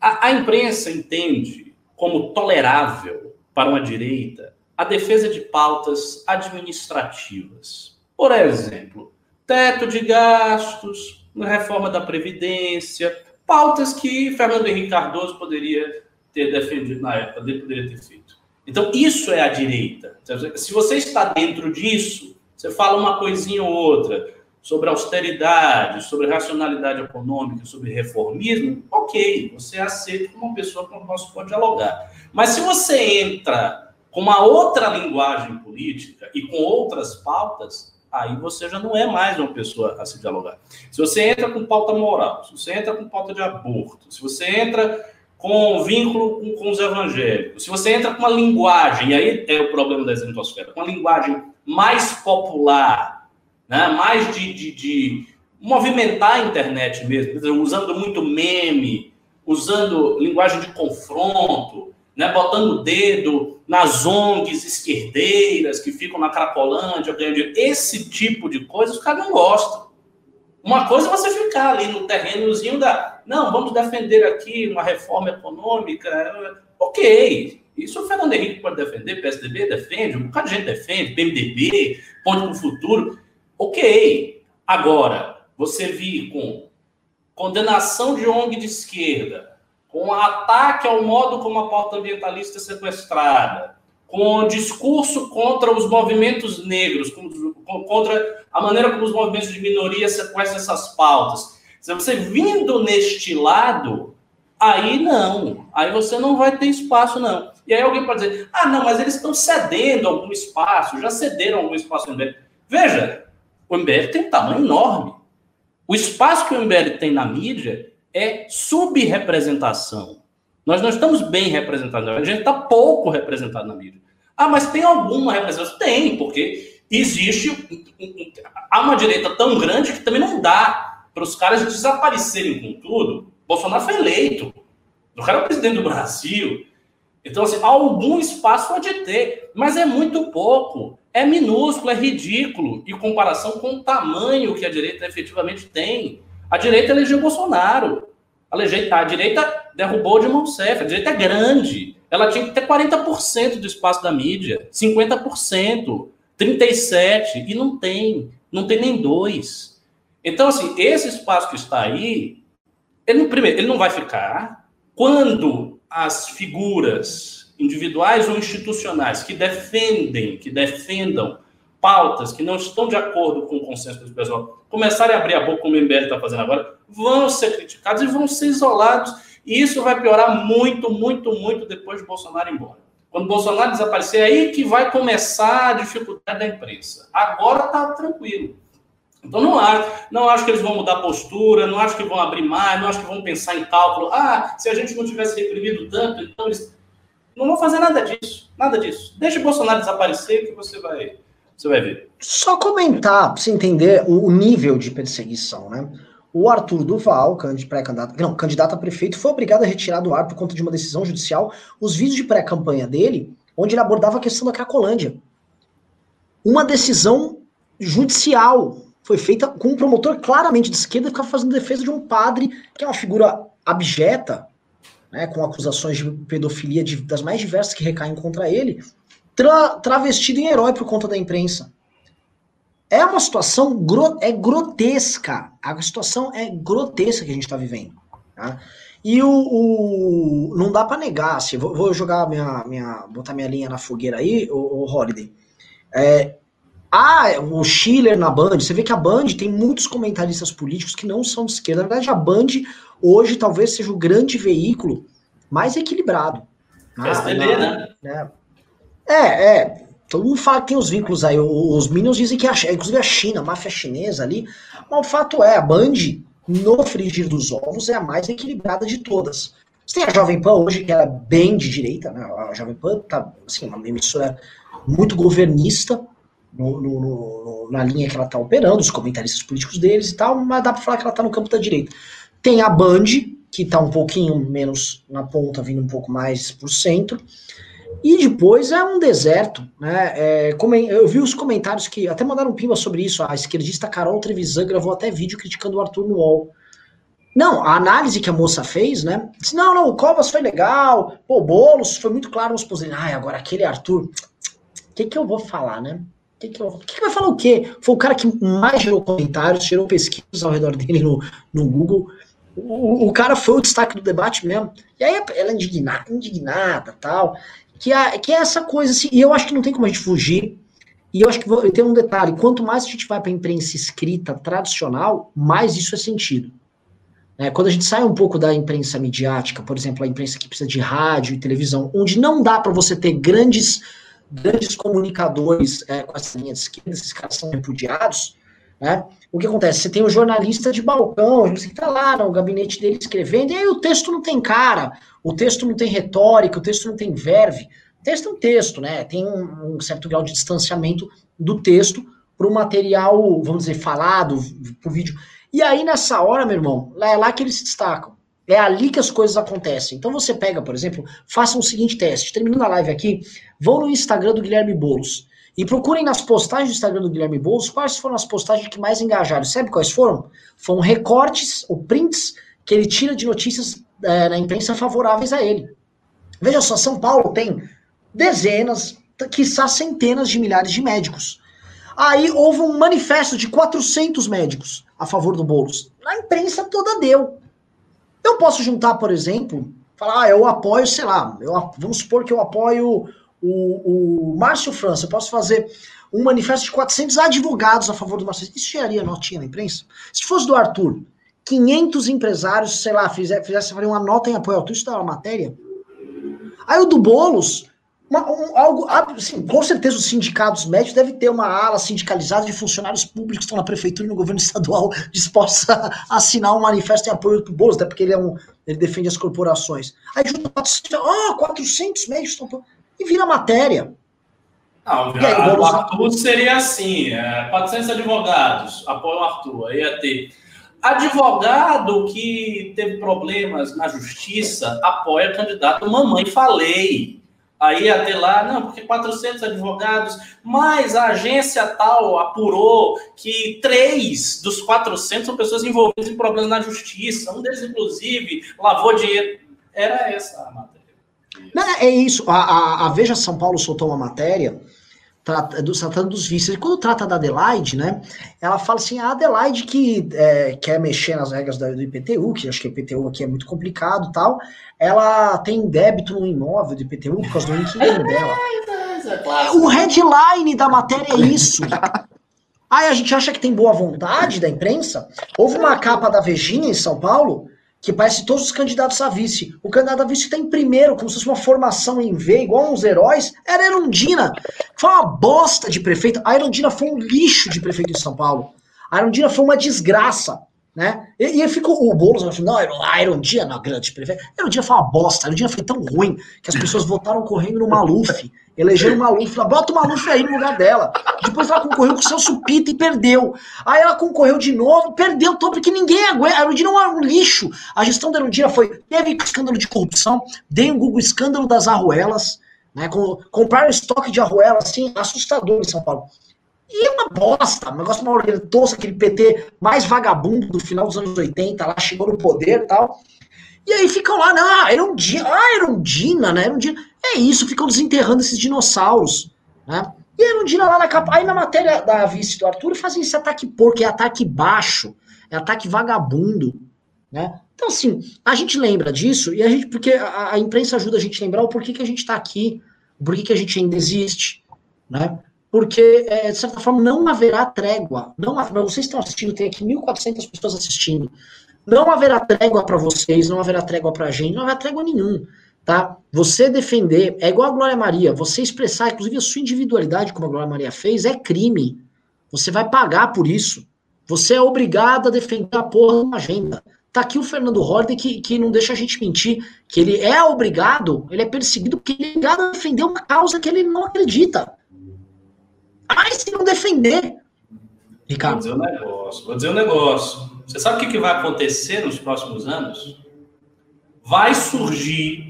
a, a imprensa entende como tolerável para uma direita a defesa de pautas administrativas. Por exemplo, teto de gastos, reforma da Previdência, pautas que Fernando Henrique Cardoso poderia ter defendido na época, ele poderia ter feito. Então, isso é a direita. Se você está dentro disso, você fala uma coisinha ou outra sobre austeridade, sobre racionalidade econômica, sobre reformismo, ok, você aceita como uma pessoa com a qual você pode dialogar. Mas se você entra com uma outra linguagem política e com outras pautas, aí você já não é mais uma pessoa a se dialogar. Se você entra com pauta moral, se você entra com pauta de aborto, se você entra com vínculo com, com os evangélicos, se você entra com uma linguagem, e aí é o problema da exentosfera, com uma linguagem mais popular, né, mais de, de, de movimentar a internet mesmo, usando muito meme, usando linguagem de confronto, né, botando o dedo nas ONGs esquerdeiras que ficam na Cracolândia ganhando dinheiro. Esse tipo de coisa os caras não gostam. Uma coisa é você ficar ali no terrenozinho da. Não, vamos defender aqui uma reforma econômica. Ok. Isso o Fernando Henrique pode defender, PSDB defende, um bocado de gente defende, PMDB, Ponte para o Futuro. Ok. Agora, você vir com condenação de ONG de esquerda, com ataque ao modo como a pauta ambientalista é sequestrada, com discurso contra os movimentos negros, contra a maneira como os movimentos de minoria sequestram essas pautas. Se você vindo neste lado, aí não, aí você não vai ter espaço, não. E aí alguém pode dizer, ah, não, mas eles estão cedendo algum espaço, já cederam algum espaço. Veja, o MBL tem um tamanho enorme. O espaço que o MBL tem na mídia é subrepresentação. Nós não estamos bem representados, a gente está pouco representado na mídia. Ah, mas tem alguma representação? Tem, porque existe. Há uma direita tão grande que também não dá para os caras desaparecerem com tudo. Bolsonaro foi eleito. O cara é o presidente do Brasil. Então, assim, algum espaço pode ter, mas é muito pouco. É minúsculo, é ridículo em comparação com o tamanho que a direita efetivamente tem. A direita elegeu Bolsonaro. A, a direita derrubou de Rousseff. A direita é grande. Ela tinha que ter 40% do espaço da mídia, 50%, 37%, e não tem. Não tem nem dois. Então, assim, esse espaço que está aí, ele, primeiro, ele não vai ficar. Quando as figuras individuais ou institucionais que defendem, que defendam pautas que não estão de acordo com o consenso do pessoal começarem a abrir a boca, como o MBL está fazendo agora, vão ser criticados e vão ser isolados. E isso vai piorar muito, muito, muito depois de Bolsonaro ir embora. Quando Bolsonaro desaparecer, é aí que vai começar a dificuldade da imprensa. Agora está tranquilo. Então não acho, não acho que eles vão mudar postura, não acho que vão abrir mais, não acho que vão pensar em cálculo. Ah, se a gente não tivesse reprimido tanto, então eles não vão fazer nada disso, nada disso. Deixe Bolsonaro desaparecer que você vai você vai ver. Só comentar, para você entender o nível de perseguição, né? O Arthur Duval, pré-candidato, não, candidato a prefeito, foi obrigado a retirar do ar por conta de uma decisão judicial os vídeos de pré-campanha dele, onde ele abordava a questão da Cracolândia. Uma decisão judicial foi feita com um promotor claramente de esquerda que ficava fazendo defesa de um padre que é uma figura abjeta, né, com acusações de pedofilia de, das mais diversas que recaem contra ele, tra travestido em herói por conta da imprensa. É uma situação gro é grotesca. A situação é grotesca que a gente está vivendo. Tá? E o, o, não dá para negar. Assim, vou, vou, jogar minha, minha, botar minha linha na fogueira aí, o, o Holiday. É, ah, o Schiller na Band. Você vê que a Band tem muitos comentaristas políticos que não são de esquerda. Na verdade, a Band hoje talvez seja o grande veículo mais equilibrado. Ah, na, né? né? É, é. Todo mundo fala que tem os vínculos aí. Os Minions dizem que, a, inclusive a China, a máfia chinesa ali. Mas o fato é, a Band, no frigir dos ovos, é a mais equilibrada de todas. Você tem a Jovem Pan hoje, que é bem de direita, né? A Jovem Pan tá, assim, uma emissora muito governista, no, no, no, na linha que ela tá operando, os comentaristas políticos deles e tal, mas dá pra falar que ela tá no campo da direita. Tem a Band, que tá um pouquinho menos na ponta, vindo um pouco mais pro centro. E depois é um deserto, né? É, eu vi os comentários que até mandaram um pimba sobre isso. A esquerdista Carol Trevisan gravou até vídeo criticando o Arthur no UOL. Não, a análise que a moça fez, né? Disse, não, não, o Covas foi legal, o Boulos foi muito claro nos posições. Ai, agora aquele Arthur, o que, que eu vou falar, né? Que, que, que, vai falar o quê? Foi o cara que mais gerou comentários, gerou pesquisas ao redor dele no, no Google. O, o, cara foi o destaque do debate mesmo. E aí ela é indignada, indignada tal. Que é, que é essa coisa assim, e eu acho que não tem como a gente fugir. E eu acho que tem um detalhe: quanto mais a gente vai para a imprensa escrita tradicional, mais isso é sentido. É, quando a gente sai um pouco da imprensa midiática, por exemplo, a imprensa que precisa de rádio e televisão, onde não dá para você ter grandes, grandes comunicadores é, com essa linha de esquerda, esses caras são repudiados, né? O que acontece? Você tem o jornalista de balcão, você está lá no gabinete dele escrevendo, e aí o texto não tem cara, o texto não tem retórica, o texto não tem verve. O texto é um texto, né? Tem um, um certo grau de distanciamento do texto para o material, vamos dizer, falado, para o vídeo. E aí, nessa hora, meu irmão, é lá que eles se destacam. É ali que as coisas acontecem. Então você pega, por exemplo, faça o seguinte teste. Terminando a live aqui, vão no Instagram do Guilherme Boulos e procurem nas postagens do Instagram do Guilherme Boulos quais foram as postagens que mais engajaram. Sabe quais foram? Foram recortes ou prints que ele tira de notícias é, na imprensa favoráveis a ele. Veja só, São Paulo tem dezenas, quiçá centenas de milhares de médicos. Aí houve um manifesto de 400 médicos a favor do Boulos. A imprensa toda deu. Eu posso juntar, por exemplo, falar, ah, eu apoio, sei lá, eu, vamos supor que eu apoio o, o Márcio França. Eu posso fazer um manifesto de 400 advogados a favor do Márcio. Isso geraria notinha na imprensa? Se fosse do Arthur, 500 empresários, sei lá, fizesse, fizesse uma nota em apoio ao isso uma matéria. Aí o do Boulos, uma, um, algo, assim, com certeza os sindicatos médicos devem ter uma ala sindicalizada de funcionários públicos que estão na prefeitura e no governo estadual dispostos a assinar um manifesto em apoio do Boulos, até porque ele é um, ele defende as corporações. Aí junta 400, oh, 400 médicos estão e vira matéria. Não, aí, o Arthur seria assim: é, 400 advogados apoiam o Arthur, aí ia ter Advogado que teve problemas na justiça apoia candidato Mamãe Falei. Aí ter lá, não, porque 400 advogados, mas a agência tal apurou que três dos 400 são pessoas envolvidas em problemas na justiça. Um deles, inclusive, lavou dinheiro. Era essa a matéria. Não, é isso. A, a, a Veja São Paulo soltou uma matéria trata, do, tratando dos vícios. E quando trata da Adelaide, né, ela fala assim, a Adelaide que é, quer mexer nas regras do, do IPTU, que acho que o IPTU aqui é muito complicado e tal, ela tem débito no imóvel do IPTU por causa do inquilino dela. É o headline da matéria é isso. Aí a gente acha que tem boa vontade da imprensa. Houve uma capa da Vejinha em São Paulo que parece todos os candidatos a vice. O candidato a vice está em primeiro, como se fosse uma formação em V, igual uns heróis. Era Erundina. Foi uma bosta de prefeito. A Erundina foi um lixo de prefeito em São Paulo. A Erundina foi uma desgraça. Né? E, e ficou o Boulos falando, não, a Erundina não, grande prefeito. A Erundina foi uma bosta. A Erundina foi tão ruim que as pessoas votaram correndo no Maluf. Elegeram o Maluf, lá, bota o Maluf aí no lugar dela. Depois ela concorreu com o Celso Pita e perdeu. Aí ela concorreu de novo, perdeu todo, porque ninguém aguenta. A Erundina é um lixo. A gestão da Erundina foi. Teve escândalo de corrupção, dei um Google escândalo das arruelas, né? Com, compraram estoque de arruela, assim, assustador em São Paulo. E é uma bosta, um negócio mal tosco, aquele PT mais vagabundo do final dos anos 80, lá chegou no poder e tal. E aí ficam lá, não, Erundina, ah, Erundina, né? Erundina. É isso, ficam desenterrando esses dinossauros, né? E a Erundina lá na capa. Aí na matéria da vice do Arthur fazem esse ataque porco, é ataque baixo, é ataque vagabundo, né? Então, assim, a gente lembra disso, e a gente, porque a, a imprensa ajuda a gente a lembrar o porquê que a gente está aqui, o porquê que a gente ainda existe, né? Porque, é, de certa forma, não haverá trégua. Não, vocês estão assistindo, tem aqui 1.400 pessoas assistindo. Não haverá trégua para vocês, não haverá trégua para a gente, não haverá trégua nenhum tá? Você defender, é igual a Glória Maria, você expressar, inclusive, a sua individualidade, como a Glória Maria fez, é crime. Você vai pagar por isso. Você é obrigado a defender a porra de uma agenda. Tá aqui o Fernando Holliday que, que não deixa a gente mentir, que ele é obrigado, ele é perseguido porque ele é obrigado a defender uma causa que ele não acredita. Mas se não defender. Ricardo. Vou dizer um negócio, vou dizer um negócio. Você sabe o que vai acontecer nos próximos anos? Vai surgir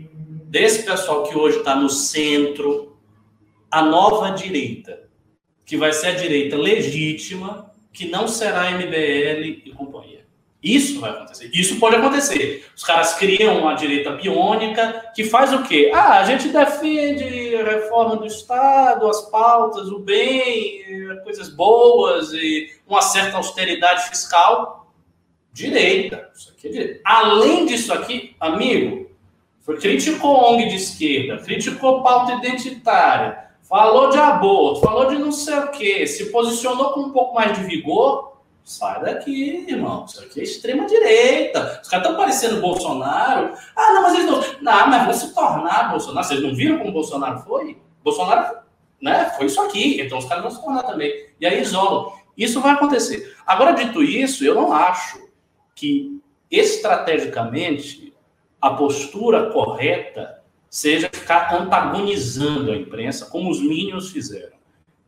desse pessoal que hoje está no centro, a nova direita, que vai ser a direita legítima, que não será MBL e companhia. Isso vai acontecer. Isso pode acontecer. Os caras criam uma direita biônica que faz o quê? Ah, a gente defende a reforma do Estado, as pautas, o bem, coisas boas e uma certa austeridade fiscal. Direita. Isso aqui é direita. Além disso aqui, amigo, criticou ONG de esquerda, criticou pauta identitária, falou de aborto, falou de não sei o quê, se posicionou com um pouco mais de vigor, sai daqui, irmão. Isso aqui é extrema-direita. Os caras estão parecendo Bolsonaro. Ah, não, mas eles não. Não, mas vão se tornar Bolsonaro. Vocês não viram como Bolsonaro foi? Bolsonaro né, foi isso aqui. Então os caras vão se tornar também. E aí isolam. Isso vai acontecer. Agora, dito isso, eu não acho que estrategicamente a postura correta seja ficar antagonizando a imprensa, como os Minions fizeram.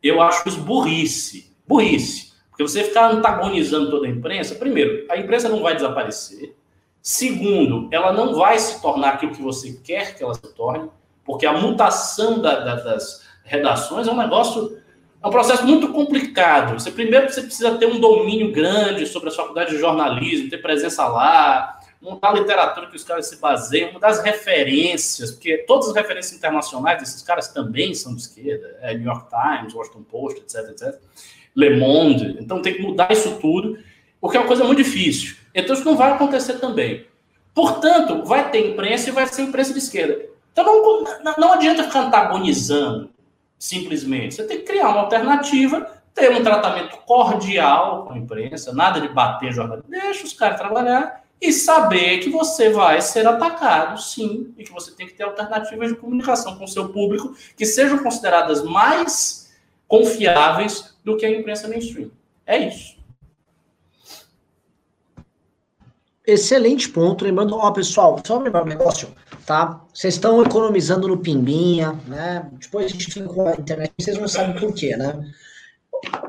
Eu acho isso burrice. Burrice. Porque você ficar antagonizando toda a imprensa, primeiro, a imprensa não vai desaparecer. Segundo, ela não vai se tornar aquilo que você quer que ela se torne, porque a mutação da, da, das redações é um negócio, é um processo muito complicado. Você primeiro você precisa ter um domínio grande sobre a faculdade de jornalismo, ter presença lá, mudar a literatura que os caras se baseiam, mudar as referências, porque todas as referências internacionais desses caras também são de esquerda, é New York Times, Washington Post, etc, etc. Le Monde. Então tem que mudar isso tudo, porque é uma coisa muito difícil. Então isso não vai acontecer também. Portanto, vai ter imprensa e vai ser imprensa de esquerda. Então não, não, adianta ficar antagonizando, simplesmente. Você tem que criar uma alternativa, ter um tratamento cordial com a imprensa, nada de bater jornalista. Deixa os caras trabalhar e saber que você vai ser atacado, sim, e que você tem que ter alternativas de comunicação com o seu público que sejam consideradas mais confiáveis do que a imprensa mainstream. É isso. Excelente ponto. Lembrando, ó, pessoal, só lembrar um negócio, tá? Vocês estão economizando no Pimbinha, né? Depois a gente fica com a internet, vocês não sabem por quê, né?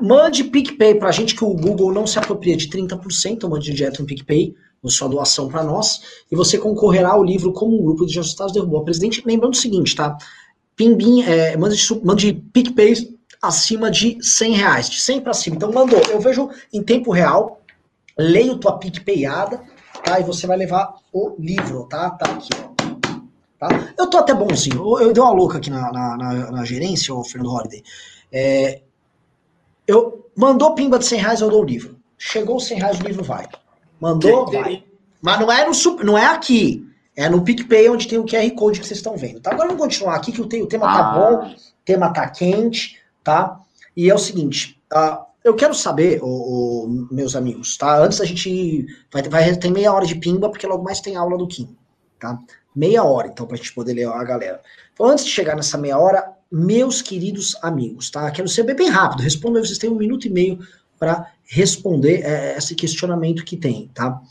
Mande PicPay pra gente que o Google não se apropria de 30%, mande direto no PicPay sua doação para nós, e você concorrerá ao livro Como um Grupo de Ajustados Derrubou o Presidente. Lembrando o seguinte, tá? pimbim, é, mande, mande PicPay acima de 100 reais, de 100 para cima. Então mandou, eu vejo em tempo real, leio tua PicPayada, tá? E você vai levar o livro, tá? Tá aqui, ó. Tá? Eu tô até bonzinho. Eu, eu dei uma louca aqui na, na, na, na gerência, o Fernando Holiday. É, eu mandou pimba de 100 reais, eu dou o livro. Chegou 100 reais, o livro vai. Mandou, vai. Mas não é, no, não é aqui. É no PicPay, onde tem o QR Code que vocês estão vendo. Tá? Agora vamos continuar aqui, que o, o tema tá ah. tá bom, o tema tá quente, tá? E é o seguinte, uh, eu quero saber, oh, oh, meus amigos, tá? Antes a gente vai, vai ter meia hora de pimba, porque logo mais tem aula do Kim, tá? Meia hora, então, pra gente poder ler a galera. Então, antes de chegar nessa meia hora, meus queridos amigos, tá? Quero ser bem, bem rápido, respondo, vocês têm um minuto e meio para responder é, esse questionamento que tem, tá?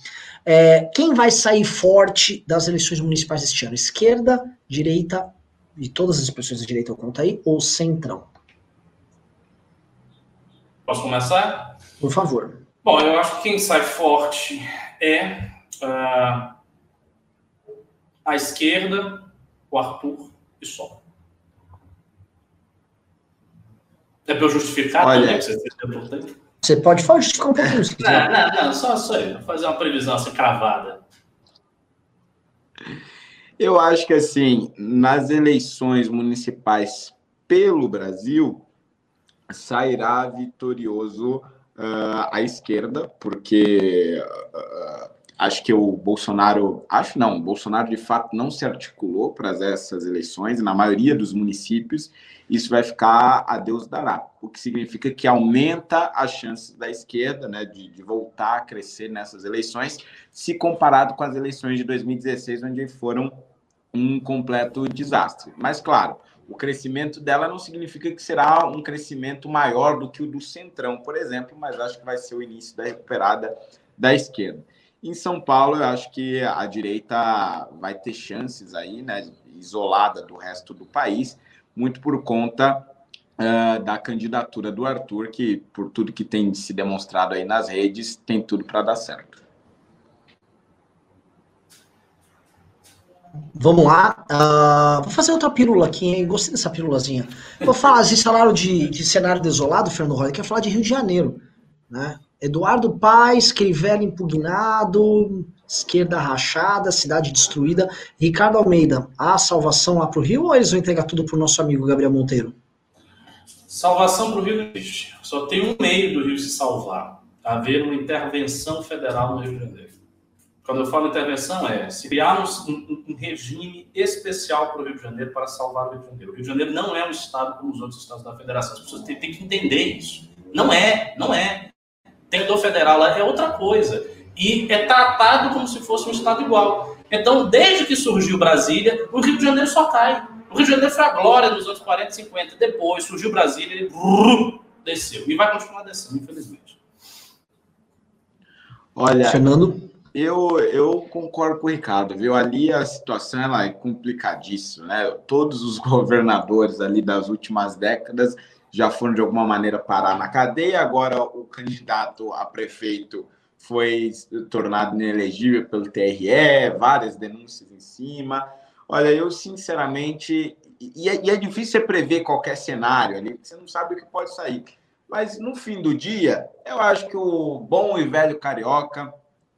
É, quem vai sair forte das eleições municipais este ano? Esquerda, direita, e todas as expressões da direita eu conto aí, ou centrão? Posso começar? Por favor. Bom, eu acho que quem sai forte é uh, a esquerda, o Arthur e só. É para eu justificar Olha, também, você, é você pode um pouquinho. Se não, não, não, só, só eu. fazer uma previsão assim cravada. Eu acho que, assim, nas eleições municipais pelo Brasil, sairá vitorioso uh, à esquerda, porque uh, acho que o Bolsonaro, acho não, o Bolsonaro de fato não se articulou para essas eleições, na maioria dos municípios, isso vai ficar a Deus dará, o que significa que aumenta as chances da esquerda né, de, de voltar a crescer nessas eleições, se comparado com as eleições de 2016, onde foram um completo desastre. Mas, claro, o crescimento dela não significa que será um crescimento maior do que o do Centrão, por exemplo, mas acho que vai ser o início da recuperada da esquerda. Em São Paulo, eu acho que a direita vai ter chances aí, né, isolada do resto do país, muito por conta uh, da candidatura do Arthur, que, por tudo que tem se demonstrado aí nas redes, tem tudo para dar certo. Vamos lá. Uh, vou fazer outra pílula aqui, hein? Gostei dessa pílulazinha. Vou falar de salário de, de cenário desolado, Fernando Roy, quer falar de Rio de Janeiro. Né? Eduardo Paes, Crivella impugnado, esquerda rachada, cidade destruída. Ricardo Almeida, a salvação lá para o Rio ou eles vão entregar tudo para o nosso amigo Gabriel Monteiro? Salvação para o Rio. Só tem um meio do Rio se salvar: haver uma intervenção federal no Rio de Janeiro. Quando eu falo intervenção, é se criar um, um, um regime especial para o Rio de Janeiro para salvar o Rio de Janeiro. O Rio de Janeiro não é um estado como os outros estados da federação. As pessoas têm, têm que entender isso. Não é, não é. Tenedor federal é outra coisa. E é tratado como se fosse um estado igual. Então, desde que surgiu Brasília, o Rio de Janeiro só cai. O Rio de Janeiro foi a glória dos outros 40, 50. Depois surgiu Brasília, ele brrr, desceu. E vai continuar descendo, infelizmente. Olha, Fernando, eu, eu concordo com o Ricardo, viu? Ali a situação ela é complicadíssima, né? Todos os governadores ali das últimas décadas já foram de alguma maneira parar na cadeia. Agora o candidato a prefeito foi tornado inelegível pelo TRE, várias denúncias em cima. Olha, eu sinceramente. E é, e é difícil você prever qualquer cenário ali, você não sabe o que pode sair. Mas no fim do dia, eu acho que o bom e velho carioca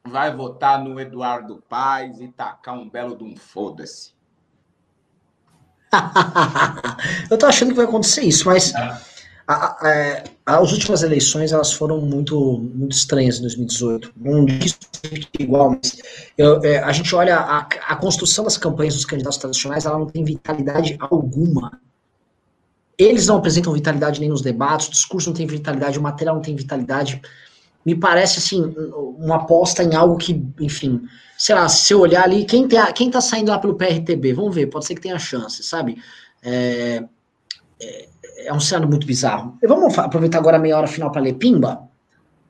vai votar no Eduardo Paes e tacar um belo de um foda-se. eu tô achando que vai acontecer isso, mas a, a, a, é, as últimas eleições elas foram muito, muito estranhas em 2018. Não diz igual, mas eu, é, a gente olha a, construção das campanhas dos candidatos tradicionais, ela não tem vitalidade alguma. Eles não apresentam vitalidade nem nos debates, o discurso não tem vitalidade, o material não tem vitalidade me parece assim uma aposta em algo que, enfim, sei lá, se eu olhar ali, quem, tem, quem tá saindo lá pelo PRTB, vamos ver, pode ser que tenha chance, sabe? É, é, é um cenário muito bizarro. E vamos aproveitar agora a meia hora final para ler Pimba?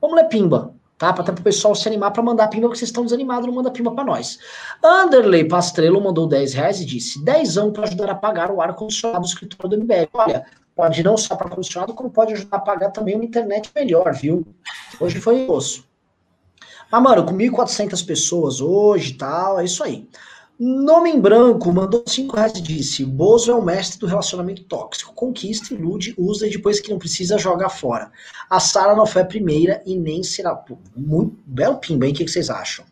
Vamos ler Pimba, tá? Para o pessoal se animar para mandar Pimba, porque vocês estão desanimados, não manda Pimba para nós. Anderley Pastrello mandou 10 reais e disse: 10 para ajudar a pagar o ar-condicionado do escritório do MBL. Olha, pode não só para funcionado, como pode ajudar a pagar também uma internet melhor, viu? Hoje foi osso. Mas, mano, com 1.400 pessoas hoje e tal, é isso aí. Nome em branco mandou 5 reais e disse: Bozo é o mestre do relacionamento tóxico. Conquista, ilude, usa e depois que não precisa, joga fora. A Sara não foi a primeira e nem será. Muito belo pimba, hein? O que vocês acham?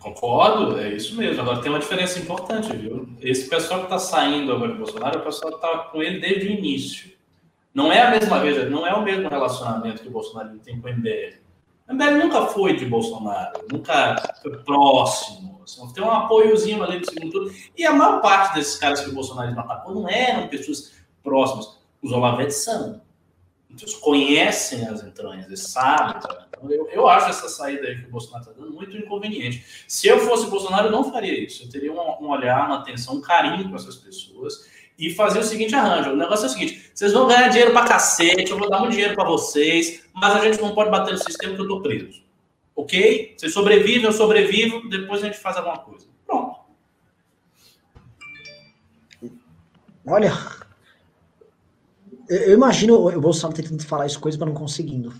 Concordo, é isso mesmo. Agora tem uma diferença importante, viu? Esse pessoal que está saindo agora do Bolsonaro o pessoal está com ele desde o início. Não é a mesma vez, não é o mesmo relacionamento que o Bolsonaro tem com o MBL. O MBL nunca foi de Bolsonaro, nunca foi próximo. Assim, tem um apoiozinho ali do segundo turno. E a maior parte desses caras que o Bolsonaro atacou não eram pessoas próximas. Os Olavetes são. Então, eles conhecem as entranhas, eles sabem. Então, eu, eu acho essa saída aí que o Bolsonaro está dando muito inconveniente. Se eu fosse Bolsonaro, eu não faria isso. Eu teria um, um olhar, uma atenção, um carinho com essas pessoas e fazer o seguinte arranjo. O negócio é o seguinte: vocês vão ganhar dinheiro para cacete, eu vou dar muito dinheiro para vocês, mas a gente não pode bater no sistema que eu estou preso. Ok? Vocês sobrevivem, eu sobrevivo, depois a gente faz alguma coisa. Pronto. Olha, eu imagino o Bolsonaro tentando falar isso coisa, mas não conseguindo.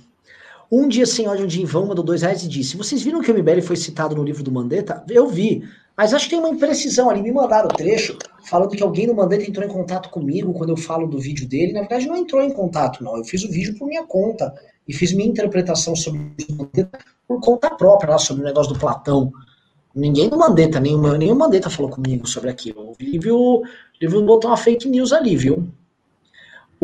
Um dia sem ódio, um dia em vão, mandou dois reais e disse: Vocês viram que o MBL foi citado no livro do Mandetta? Eu vi. Mas acho que tem uma imprecisão ali. Me mandaram o trecho falando que alguém no Mandetta entrou em contato comigo quando eu falo do vídeo dele. Na verdade, não entrou em contato, não. Eu fiz o vídeo por minha conta e fiz minha interpretação sobre o Mandetta por conta própria, lá sobre o negócio do Platão. Ninguém do Mandetta, nem o Mandetta falou comigo sobre aquilo. O livro, livro botou uma fake news ali, viu?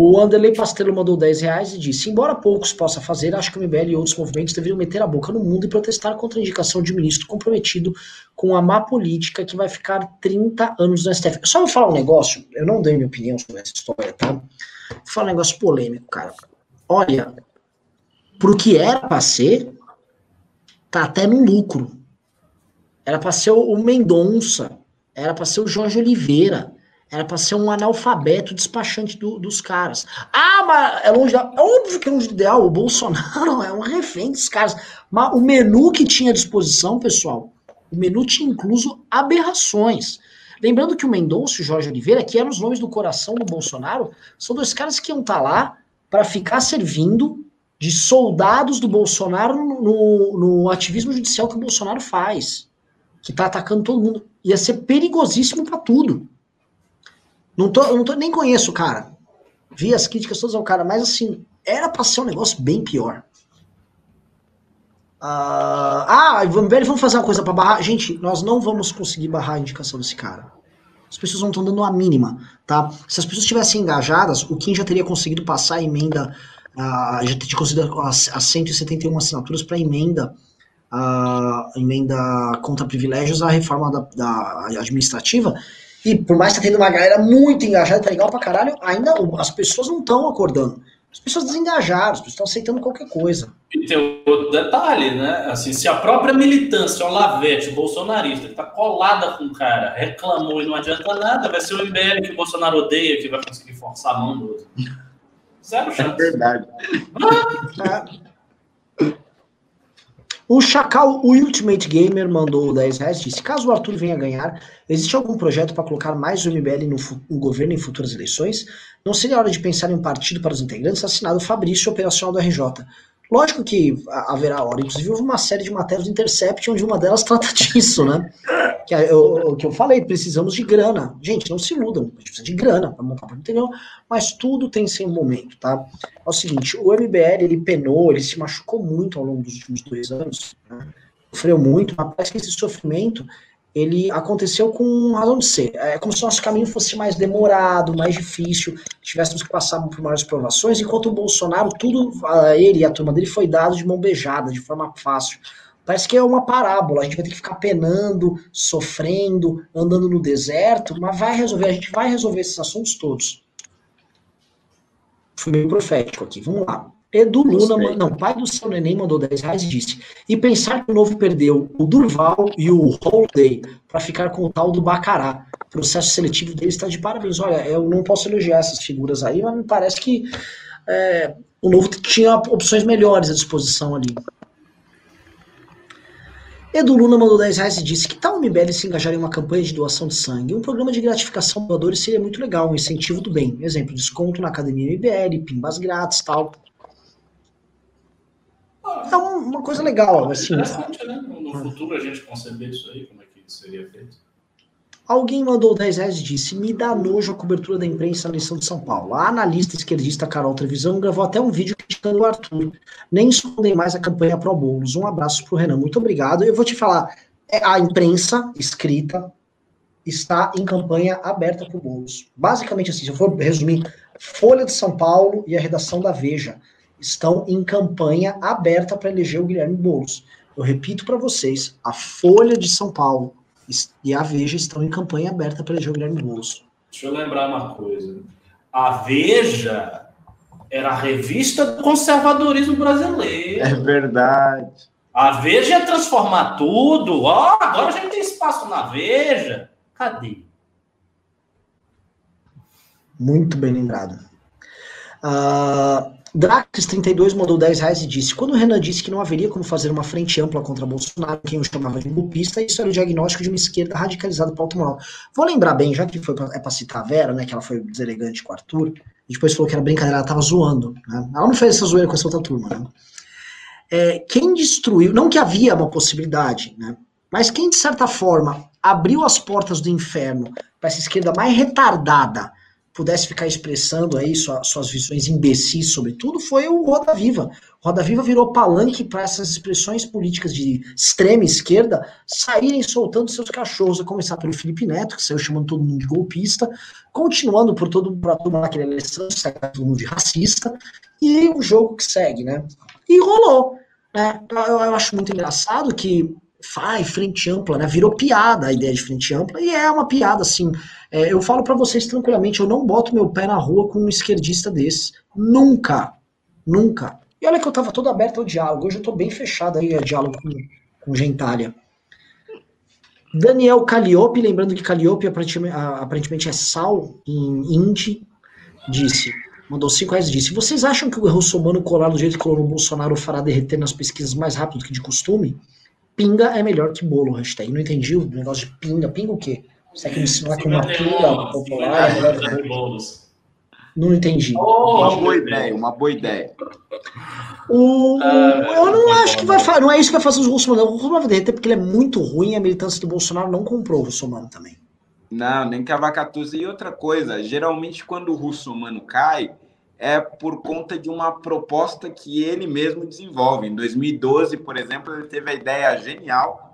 O Anderley Pastelo mandou 10 reais e disse: Embora poucos possa fazer, acho que o MBL e outros movimentos deveriam meter a boca no mundo e protestar contra a indicação de ministro comprometido com a má política que vai ficar 30 anos no STF. Só vou falar um negócio, eu não dei minha opinião sobre essa história, tá? Vou falar um negócio polêmico, cara. Olha, pro que era pra ser, tá até no lucro. Era pra ser o Mendonça, era pra ser o Jorge Oliveira era para ser um analfabeto despachante do, dos caras. Ah, mas é longe da. É óbvio que é longe do ideal. O Bolsonaro é um refém dos caras. Mas o menu que tinha à disposição, pessoal, o menu tinha incluso aberrações. Lembrando que o Mendonça e o Jorge Oliveira, que eram os nomes do coração do Bolsonaro, são dois caras que iam estar tá lá para ficar servindo de soldados do Bolsonaro no, no, ativismo judicial que o Bolsonaro faz. Que tá atacando todo mundo. Ia ser perigosíssimo para tudo. Não tô, não tô, nem conheço o cara. Vi as críticas todas ao cara, mas assim, era pra ser um negócio bem pior. Uh, ah, vamos, vamos fazer uma coisa para barrar. Gente, nós não vamos conseguir barrar a indicação desse cara. As pessoas não estão dando a mínima, tá? Se as pessoas estivessem engajadas, o Kim já teria conseguido passar a emenda, uh, já teria conseguido as, as 171 assinaturas para emenda, a emenda contra privilégios à reforma da, da administrativa e por mais que tá tendo uma galera muito engajada, tá legal pra caralho, ainda as pessoas não estão acordando. As pessoas desengajaram, as pessoas estão aceitando qualquer coisa. E tem outro detalhe, né? Assim, se a própria militância, o Lavete, bolsonarista, que tá colada com o cara, reclamou e não adianta nada, vai ser o MBL que o Bolsonaro odeia que vai conseguir forçar a mão do outro. Zero chance. É verdade. O Chacal o Ultimate Gamer mandou 10 reais disse: caso o Arthur venha ganhar, existe algum projeto para colocar mais o MBL no, no, governo em futuras eleições? Não seria hora de pensar em um partido para os integrantes? Assinado Fabrício, operacional do RJ. Lógico que haverá hora. Inclusive, houve uma série de matérias do Intercept onde uma delas trata disso, né? Que é o que eu falei, precisamos de grana. Gente, não se iludam, a gente precisa de grana para montar o interior, mas tudo tem seu momento, tá? É o seguinte, o MBL, ele penou, ele se machucou muito ao longo dos últimos dois anos, né? sofreu muito, mas parece que esse sofrimento ele aconteceu com razão de ser. É como se nosso caminho fosse mais demorado, mais difícil, tivéssemos que passar por maiores provações, enquanto o Bolsonaro, tudo, ele e a turma dele foi dado de mão beijada, de forma fácil. Parece que é uma parábola, a gente vai ter que ficar penando, sofrendo, andando no deserto, mas vai resolver, a gente vai resolver esses assuntos todos. Fui meio profético aqui, vamos lá. Edu Luna, não, pai do seu neném mandou 10 reais e disse: E pensar que o novo perdeu o Durval e o Holiday para ficar com o tal do Bacará. O processo seletivo dele está de parabéns. Olha, eu não posso elogiar essas figuras aí, mas me parece que é, o novo tinha opções melhores à disposição ali. Edu Luna mandou 10 reais e disse que tal o MBL se engajar em uma campanha de doação de sangue? Um programa de gratificação doadores seria muito legal, um incentivo do bem. Exemplo, desconto na academia MBL, pimbas grátis tal. É uma coisa legal, assim. Interessante, né? No futuro a gente conceber isso aí, como é que seria feito. Alguém mandou 10 reais e disse: Me dá nojo a cobertura da imprensa na eleição de São Paulo. A analista esquerdista Carol Trevisão gravou até um vídeo criticando o Arthur. Nem escondem mais a campanha Pro Bolos. Um abraço pro Renan. Muito obrigado. Eu vou te falar: é, a imprensa escrita está em campanha aberta pro Bolos. Basicamente assim, se eu for resumir, Folha de São Paulo e a redação da Veja estão em campanha aberta para eleger o Guilherme Boulos. Eu repito para vocês: a Folha de São Paulo e a Veja estão em campanha aberta para eleger o Guilherme Boulos. Deixa eu lembrar uma coisa. A Veja era a revista do conservadorismo brasileiro. É verdade. A Veja ia transformar tudo. Ó, oh, agora a gente tem espaço na Veja. Cadê? Muito bem lembrado. Uh, Drax32 mandou 10 reais e disse: Quando o Renan disse que não haveria como fazer uma frente ampla contra Bolsonaro, quem o chamava de golpista, isso era o diagnóstico de uma esquerda radicalizada para o moral. Vou lembrar bem, já que foi pra, é para citar a Vera, né, que ela foi deselegante com o Arthur, e depois falou que era brincadeira, ela tava zoando. Né? Ela não fez essa zoeira com essa outra turma. Né? É, quem destruiu, não que havia uma possibilidade, né, mas quem de certa forma abriu as portas do inferno para essa esquerda mais retardada pudesse ficar expressando aí sua, suas visões imbecis sobre tudo foi o Roda Viva. Roda Viva virou palanque para essas expressões políticas de extrema esquerda saírem soltando seus cachorros, a começar pelo Felipe Neto, que saiu chamando todo mundo de golpista, continuando por todo para tomar aquele eleição, todo mundo de racista, e o jogo que segue, né? E rolou. Né? Eu, eu acho muito engraçado que faz frente ampla, né? Virou piada a ideia de frente ampla, e é uma piada, assim. É, eu falo para vocês tranquilamente, eu não boto meu pé na rua com um esquerdista desse. Nunca. Nunca. E olha que eu tava todo aberto ao diálogo, hoje eu tô bem fechado aí a diálogo com, com gentalha. Daniel Calliope, lembrando que Calliope aparentemente, é sal em Indy, disse, mandou cinco reais e disse, vocês acham que o russomano colar do jeito que colou no Bolsonaro fará derreter nas pesquisas mais rápido que de costume? Pinga é melhor que bolo, hashtag. Não entendi o negócio de pinga. Pinga o quê? Você quer me ensinar que uma pinga popular é que bolos? Não entendi. Oh, uma boa ideia, uma boa ideia. O, ah, eu não acho que vai fazer. Não é isso que vai fazer os russomanos. O russomano vai derreter porque ele é muito ruim. A militância do Bolsonaro não comprou o russomano também. Não, nem Cavacatuza. E outra coisa, geralmente quando o russomano cai, é por conta de uma proposta que ele mesmo desenvolve. Em 2012, por exemplo, ele teve a ideia genial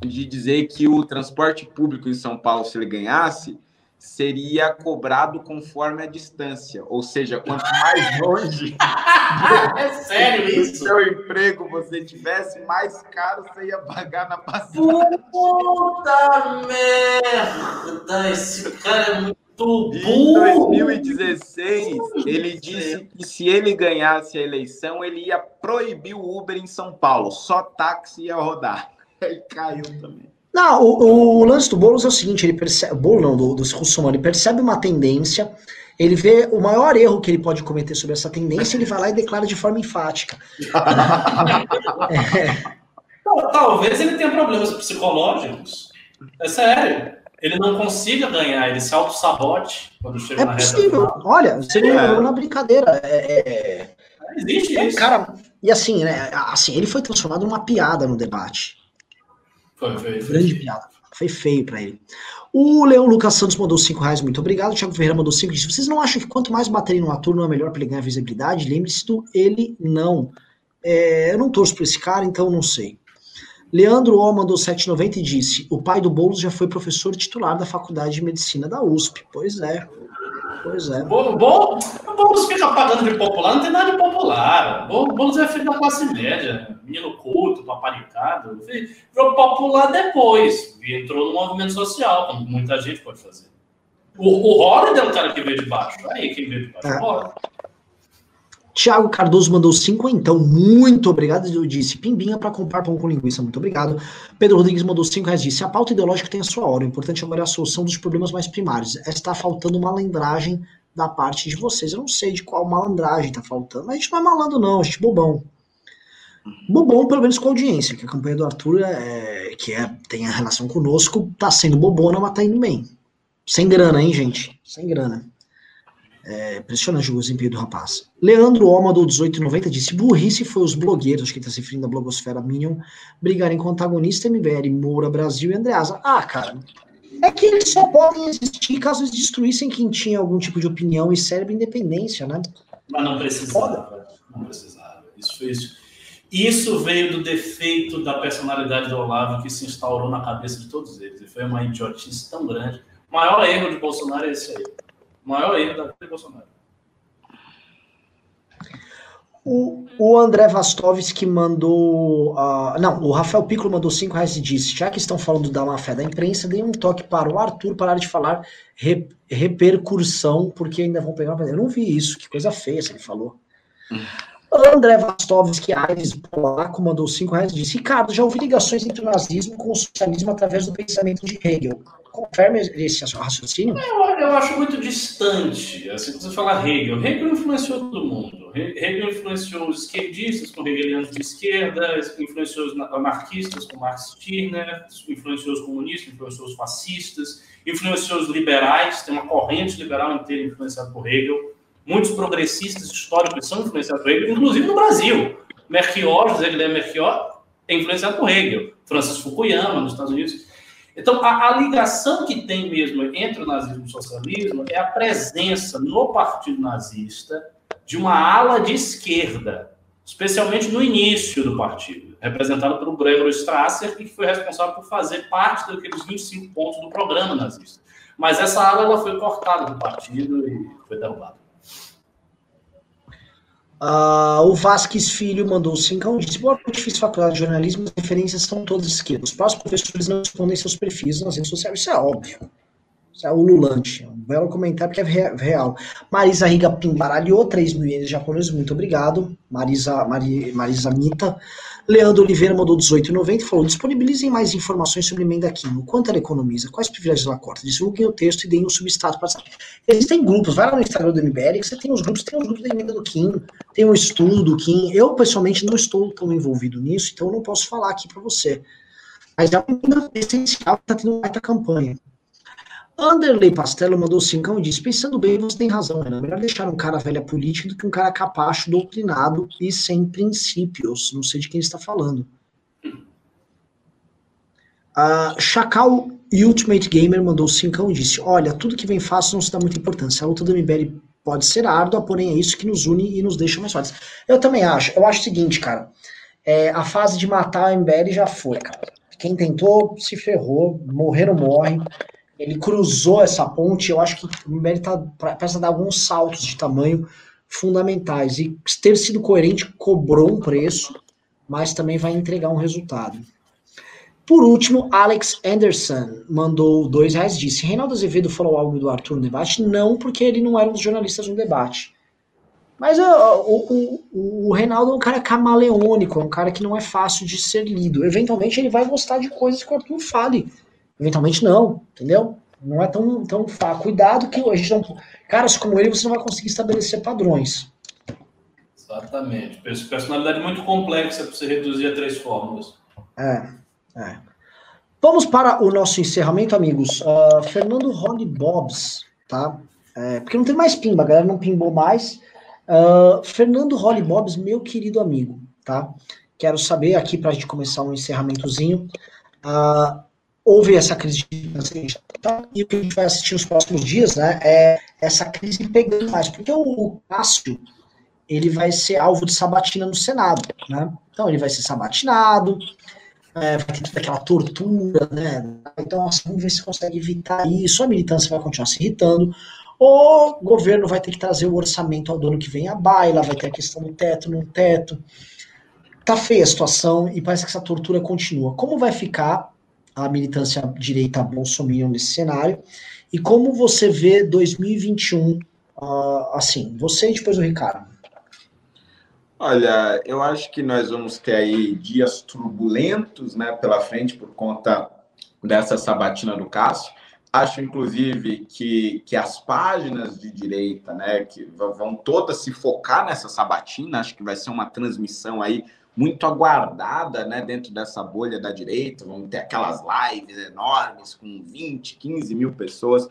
de dizer que o transporte público em São Paulo, se ele ganhasse, seria cobrado conforme a distância, ou seja, quanto mais longe é sério isso? seu emprego você tivesse, mais caro você ia pagar na passagem. Puta merda, esse cara é muito em 2016, ele disse que se ele ganhasse a eleição, ele ia proibir o Uber em São Paulo. Só táxi ia rodar. Aí caiu também. Não, o, o lance do Boulos é o seguinte, ele percebe, o Boulos não, do, do Russomano, ele percebe uma tendência, ele vê o maior erro que ele pode cometer sobre essa tendência, ele vai lá e declara de forma enfática. é. Talvez ele tenha problemas psicológicos. É sério ele não consiga ganhar, ele se auto-sabote quando chega é na possível. reta final. Olha, você é. não na brincadeira. É, é, Existe é, isso. Cara, e assim, né? Assim, ele foi transformado numa piada no debate. Foi, foi. foi Grande piada. Foi feio para ele. O Leão Lucas Santos mandou 5 reais, muito obrigado. O Thiago Ferreira mandou 5 disse: Vocês não acham que quanto mais baterem no ator não é melhor para ele ganhar visibilidade? Lembre-se do ele não. É, eu não torço por esse cara, então não sei. Leandro O mandou 790 e disse: O pai do Boulos já foi professor titular da Faculdade de Medicina da USP. Pois é. Pois é. Bom, bom, o Boulos fica pagando de popular, não tem nada de popular. O Boulos é filho da classe média, menino culto, paparicado. Virou popular depois. Entrou no movimento social, como muita gente pode fazer. O, o é o cara que veio de baixo. Aí quem veio de baixo. É. Tiago Cardoso mandou cinco, então, muito obrigado. Eu disse, pimbinha para comprar pão com linguiça, muito obrigado. Pedro Rodrigues mandou cinco reais, disse, a pauta ideológica tem a sua hora, o importante agora é a solução dos problemas mais primários. Está faltando malandragem da parte de vocês. Eu não sei de qual malandragem está faltando, a gente não é malandro não, a gente é bobão. Bobão, pelo menos com a audiência, que a campanha do Arthur, é, que é, tem a relação conosco, tá sendo bobona, mas tá indo bem. Sem grana, hein, gente? Sem grana. É impressionante o desempenho do rapaz. Leandro Oma, do 1890, disse: burrice foi os blogueiros, acho que está se referindo à blogosfera Minion, brigarem com o antagonista MBL, Moura Brasil e Andreasa. Ah, cara, É que eles só podem existir caso eles destruíssem quem tinha algum tipo de opinião e cérebro independência, né? Mas não precisava. Não precisava. Isso foi isso. Isso veio do defeito da personalidade do Olavo que se instaurou na cabeça de todos eles. E foi uma idiotice tão grande. O maior erro de Bolsonaro é esse aí. Maior erro da vida de Bolsonaro. O, o André Vastovski mandou. Uh, não, o Rafael Piccolo mandou 5 reais e disse: já que estão falando da má fé da imprensa, dê um toque para o Arthur parar de falar re, repercussão, porque ainda vão pegar. Eu não vi isso, que coisa feia se ele falou. André Vastovski Aires Polaco mandou 5 reais e disse: Ricardo, já ouvi ligações entre o nazismo com o socialismo através do pensamento de Hegel. Confirma esse raciocínio? Eu, eu acho muito distante. Assim, você falar Hegel. Hegel influenciou todo mundo. Hegel influenciou os esquerdistas com hegelianos de esquerda, influenciou os anarquistas com Max Stirner, influenciou os comunistas, influenciou os fascistas, influenciou os liberais. Tem uma corrente liberal inteira influenciada por Hegel muitos progressistas históricos são influenciados por Hegel, inclusive no Brasil. Merchior, José Guilherme Merchior, é influenciado por Hegel. Francis Fukuyama, nos Estados Unidos. Então, a, a, ligação que tem mesmo entre o nazismo e o socialismo é a presença no partido nazista de uma ala de esquerda, especialmente no início do partido, representado pelo Gregor Strasser, que foi responsável por fazer parte daqueles 25 pontos do programa nazista. Mas essa ala ela foi cortada do partido e foi derrubada. Uh, o Vasques Filho mandou 5 disse: Boa noite, fiz faculdade de jornalismo, as referências são todas esquerdas. Os próximos professores não respondem seus perfis nas redes sociais. Isso é óbvio. Ululante. É um belo comentário que é real. Marisa Riga Pimbaralhou, 3 mil ienes japoneses, muito obrigado. Marisa, Mari, Marisa Mita. Leandro Oliveira mandou 18,90 e falou: disponibilizem mais informações sobre emenda química. Quanto ela economiza? Quais privilégios ela corta? Divulguem o texto e deem um substrato para saber. Existem grupos, vai lá no Instagram do MBL que você tem os grupos, tem os grupos da emenda do Kim, tem um estudo do Kim. Eu, pessoalmente, não estou tão envolvido nisso, então não posso falar aqui para você. Mas é uma emenda essencial que está tendo uma campanha. Anderley Pastello mandou cincão e disse: Pensando bem, você tem razão, Renan. Melhor deixar um cara velha político do que um cara capacho, doutrinado e sem princípios. Não sei de quem está falando. Uh, Chacal Ultimate Gamer mandou cincão e disse: Olha, tudo que vem fácil não se dá muita importância. A luta do MBL pode ser árdua, porém é isso que nos une e nos deixa mais fortes. Eu também acho. Eu acho o seguinte, cara. É, a fase de matar o MBL já foi, cara. Quem tentou se ferrou, morreram morre ele cruzou essa ponte, eu acho que o MBL tá, precisa dar alguns saltos de tamanho fundamentais. E ter sido coerente cobrou um preço, mas também vai entregar um resultado. Por último, Alex Anderson mandou dois reais disse: Reinaldo Azevedo falou algo do Arthur no debate? Não, porque ele não era um dos jornalistas no debate. Mas uh, o, o, o, Reinaldo é um cara camaleônico, é um cara que não é fácil de ser lido. Eventualmente ele vai gostar de coisas que o Arthur fale. Eventualmente não, entendeu? Não é tão, tão fácil. Cuidado que a gente não. Caras como ele, você não vai conseguir estabelecer padrões. Exatamente. Personalidade muito complexa para você reduzir a três fórmulas. É, é. Vamos para o nosso encerramento, amigos. Uh, Fernando Holly Bobs, tá? É, porque não tem mais pimba, a galera não pimbou mais. Uh, Fernando Holly Bobs, meu querido amigo, tá? Quero saber aqui para a gente começar um encerramentozinho. Uh, houve essa crise de tá? e o que a gente vai assistir nos próximos dias né, é essa crise pegando mais, porque o, o Cássio ele vai ser alvo de sabatina no Senado, né? Então ele vai ser sabatinado, é, vai ter toda aquela tortura, né? Então assim, vamos ver se consegue evitar isso, a militância vai continuar se irritando, o governo vai ter que trazer o orçamento ao dono que vem à baila, vai ter a questão do teto, no teto. Tá feia a situação e parece que essa tortura continua. Como vai ficar a militância direita bolsominion nesse cenário. E como você vê 2021, uh, ah, assim, você e depois o Ricardo? Olha, eu acho que nós vamos ter aí dias turbulentos né, pela frente por conta dessa sabatina do Cássio. Acho, inclusive, que, que as páginas de direita, né, que vão todas se focar nessa sabatina, acho que vai ser uma transmissão aí muito aguardada né, dentro dessa bolha da direita. Vamos ter aquelas lives enormes com 20, 15 mil pessoas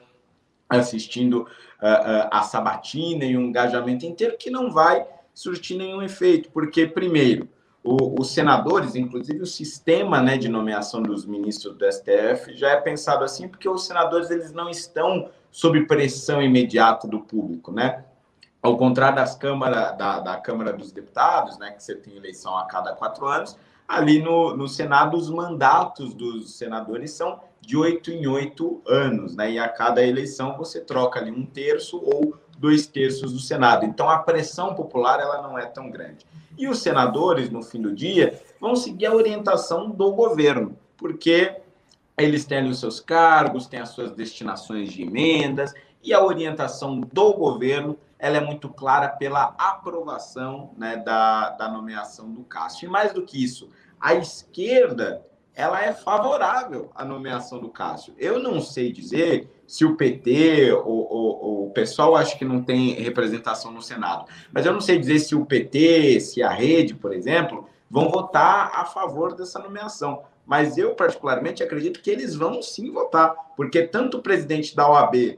assistindo uh, uh, a sabatina e um engajamento inteiro que não vai surtir nenhum efeito, porque, primeiro, o, os senadores, inclusive o sistema né, de nomeação dos ministros do STF, já é pensado assim, porque os senadores eles não estão sob pressão imediata do público, né? Ao contrário das câmara, da, da Câmara dos Deputados, né, que você tem eleição a cada quatro anos, ali no, no Senado os mandatos dos senadores são de oito em oito anos, né? E a cada eleição você troca ali um terço ou dois terços do Senado. Então a pressão popular ela não é tão grande. E os senadores, no fim do dia, vão seguir a orientação do governo, porque eles têm ali os seus cargos, têm as suas destinações de emendas, e a orientação do governo ela é muito clara pela aprovação né, da, da nomeação do Cássio. E mais do que isso, a esquerda ela é favorável à nomeação do Cássio. Eu não sei dizer se o PT ou, o pessoal acha que não tem representação no Senado, mas eu não sei dizer se o PT, se a Rede, por exemplo, vão votar a favor dessa nomeação. Mas eu, particularmente, acredito que eles vão sim votar, porque tanto o presidente da OAB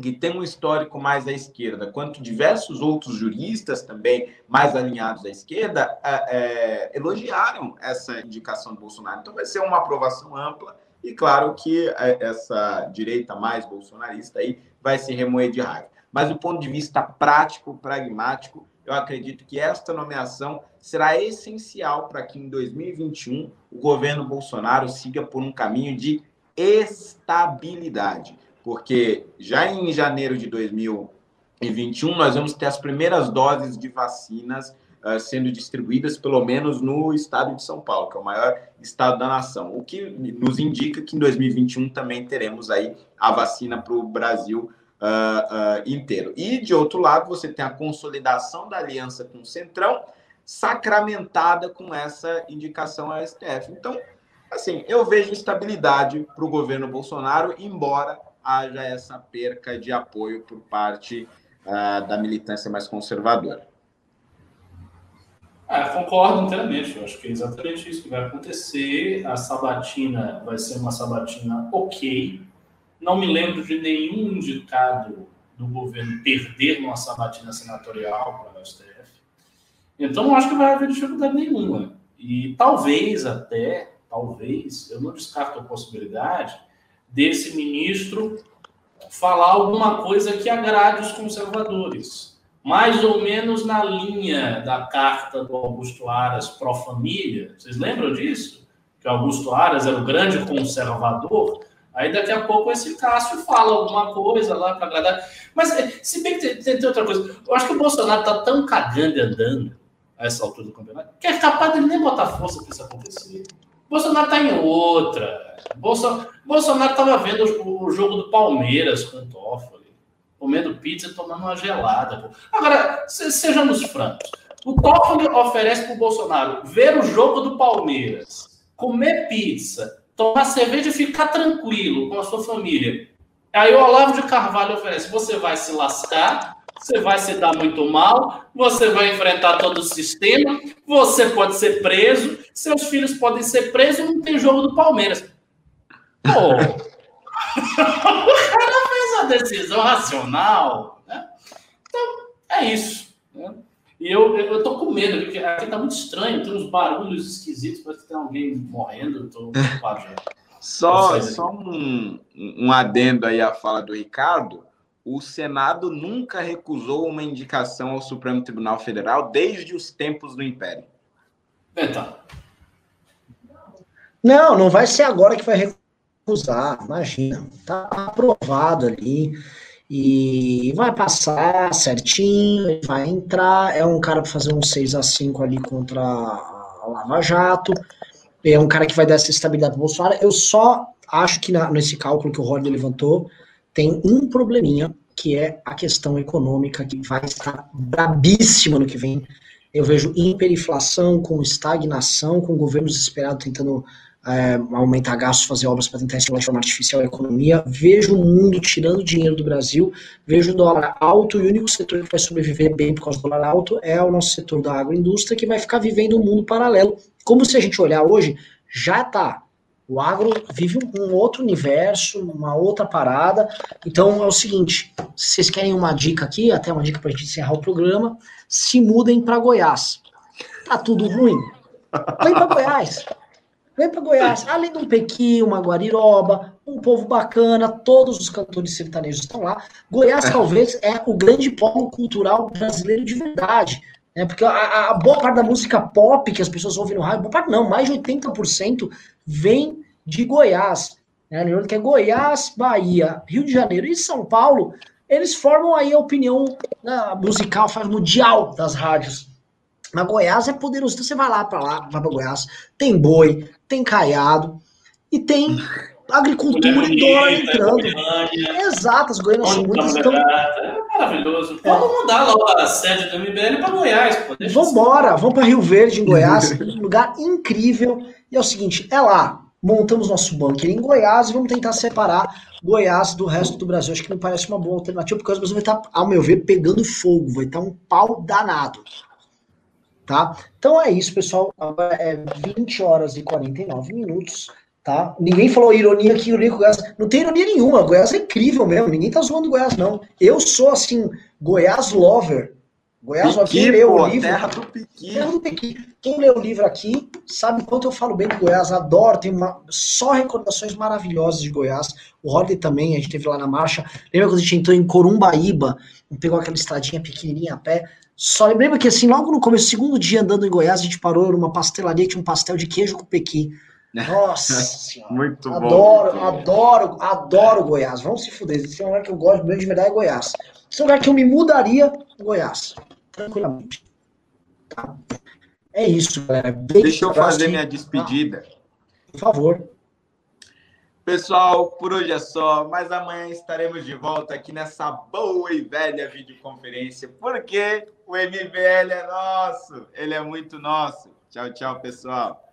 que tem um histórico mais à esquerda, quanto diversos outros juristas também mais alinhados à esquerda, é, é, elogiaram essa indicação do Bolsonaro. Então vai ser uma aprovação ampla e claro que é, essa direita mais bolsonarista aí vai se remoer de raiva. Mas do ponto de vista prático, pragmático, eu acredito que esta nomeação será essencial para que em 2021 o governo Bolsonaro siga por um caminho de estabilidade porque já em janeiro de 2021 nós vamos ter as primeiras doses de vacinas uh, sendo distribuídas, pelo menos no estado de São Paulo, que é o maior estado da nação, o que nos indica que em 2021 também teremos aí a vacina para o Brasil uh, uh, inteiro. E de outro lado, você tem a consolidação da aliança com o Centrão, sacramentada com essa indicação ao STF. Então, assim, eu vejo estabilidade para o governo Bolsonaro, embora haja essa perca de apoio por parte uh, da militância mais conservadora. É, concordo inteiramente. Eu acho que é exatamente isso que vai acontecer. A sabatina vai ser uma sabatina ok. Não me lembro de nenhum indicado do governo perder numa sabatina senatorial para o STF. Então, não acho que vai haver dificuldade nenhuma. E talvez até, talvez, eu não descarto a possibilidade desse ministro falar alguma coisa que agrade os conservadores. Mais ou menos na linha da carta do Augusto Aras pró-família. Vocês lembram disso? Que Augusto Aras era o grande conservador. Aí daqui a pouco esse Cássio fala alguma coisa lá para agradar. Mas se bem que tem, tem, outra coisa. Eu acho que o Bolsonaro está tão cagando e andando a essa altura do campeonato que é capaz de nem botar força para isso acontecer. Bolsonaro está em outra. Bolsonaro, estava vendo o, o, jogo do Palmeiras com o Toffoli, comendo pizza e tomando uma gelada. Pô. Agora, se, sejamos francos. O Toffoli oferece para o Bolsonaro ver o jogo do Palmeiras, comer pizza, tomar cerveja e ficar tranquilo com a sua família. Aí o Olavo de Carvalho oferece: você vai se lascar, você vai se dar muito mal, você vai enfrentar todo o sistema, você pode ser preso, seus filhos podem ser presos, não tem jogo do Palmeiras. Pô, o cara fez a decisão racional, né? Então, é isso. Né? E eu, eu tô com medo, porque aqui tá muito estranho, tem uns barulhos esquisitos, parece que tem alguém morrendo, eu tô preocupado já. Só, só um, um adendo aí à fala do Ricardo o Senado nunca recusou uma indicação ao Supremo Tribunal Federal desde os tempos do Império. Então. Não, não vai ser agora que vai recusar, imagina. Tá aprovado ali e vai passar certinho, vai entrar. É um cara para fazer um 6 a 5 ali contra a Lava Jato. É um cara que vai dar essa estabilidade para Bolsonaro. Eu só acho que na, nesse cálculo que o Rod levantou, tem um probleminha, que é a questão econômica, que vai estar brabíssima no que vem. Eu vejo hiperinflação, com estagnação, com governos desesperados tentando é, aumentar gastos, fazer obras para tentar estimular de forma artificial a economia. Vejo o mundo tirando dinheiro do Brasil, vejo o dólar alto e o único setor que vai sobreviver bem por causa do dólar alto é o nosso setor da agroindústria, que vai ficar vivendo um mundo paralelo. Como se a gente olhar hoje, já está o agro vive um outro universo, uma outra parada. Então é o seguinte: se vocês querem uma dica aqui, até uma dica para a gente encerrar o programa, se mudem para Goiás. Tá tudo ruim? Vem para Goiás. Vem para Goiás. Além de um Pequi, uma Guariroba, um povo bacana, todos os cantores sertanejos estão lá. Goiás talvez é o grande polo cultural brasileiro de verdade. Né? Porque a, a, boa parte da música pop que as pessoas ouvem no rádio, boa parte não, mais de 80% vem de Goiás. Né? Lembrando que é Goiás, Bahia, Rio de Janeiro e São Paulo, eles formam aí a opinião né, musical, faz mundial das rádios. Mas Goiás é poderoso. Então você vai lá para lá, vai para Goiás, tem boi, tem caiado e tem agricultura e dólar entrando. Exato, as Goiânia são muitas. Então... É maravilhoso. É. Vamos mudar logo a sede do MBL para Goiás. Pô. Vambora, assim. vamos para Rio Verde, em Goiás, um lugar incrível. E é o seguinte, é lá, montamos nosso bunker em Goiás e vamos tentar separar Goiás do resto do Brasil. Acho que me parece uma boa alternativa, porque o Brasil vai estar, ao meu ver, pegando fogo, vai estar um pau danado. Tá? Então é isso, pessoal. Agora é 20 horas e 49 minutos. Tá? Ninguém falou ironia aqui, ironia com Goiás. Não tem ironia nenhuma. Goiás é incrível mesmo. Ninguém tá zoando Goiás, não. Eu sou, assim, Goiás lover. Goiás, Piqui, quem leu o livro. Terra do Piqui. Terra do Piqui. Quem lê o livro aqui sabe quanto eu falo bem de Goiás. Adoro, tem uma, só recordações maravilhosas de Goiás. O Rodney também, a gente teve lá na marcha. Lembra quando a gente entrou em Corumbaíba, pegou aquela estradinha pequenininha a pé? Só lembra que assim, logo no começo, segundo dia andando em Goiás, a gente parou numa pastelaria que tinha um pastel de queijo com pequi. Nossa senhora. Muito adoro, bom. Adoro, adoro, adoro Goiás. Vamos se fuder. Esse é um lugar que eu gosto mesmo de verdade é Goiás. Esse é um lugar que eu me mudaria Goiás. Tranquilamente. Tá? É isso, galera. Beijo Deixa eu fazer minha despedida. Ah, por favor. Pessoal, por hoje é só, mas amanhã estaremos de volta aqui nessa boa e velha videoconferência, porque o MBL é nosso, ele é muito nosso. Tchau, tchau, pessoal.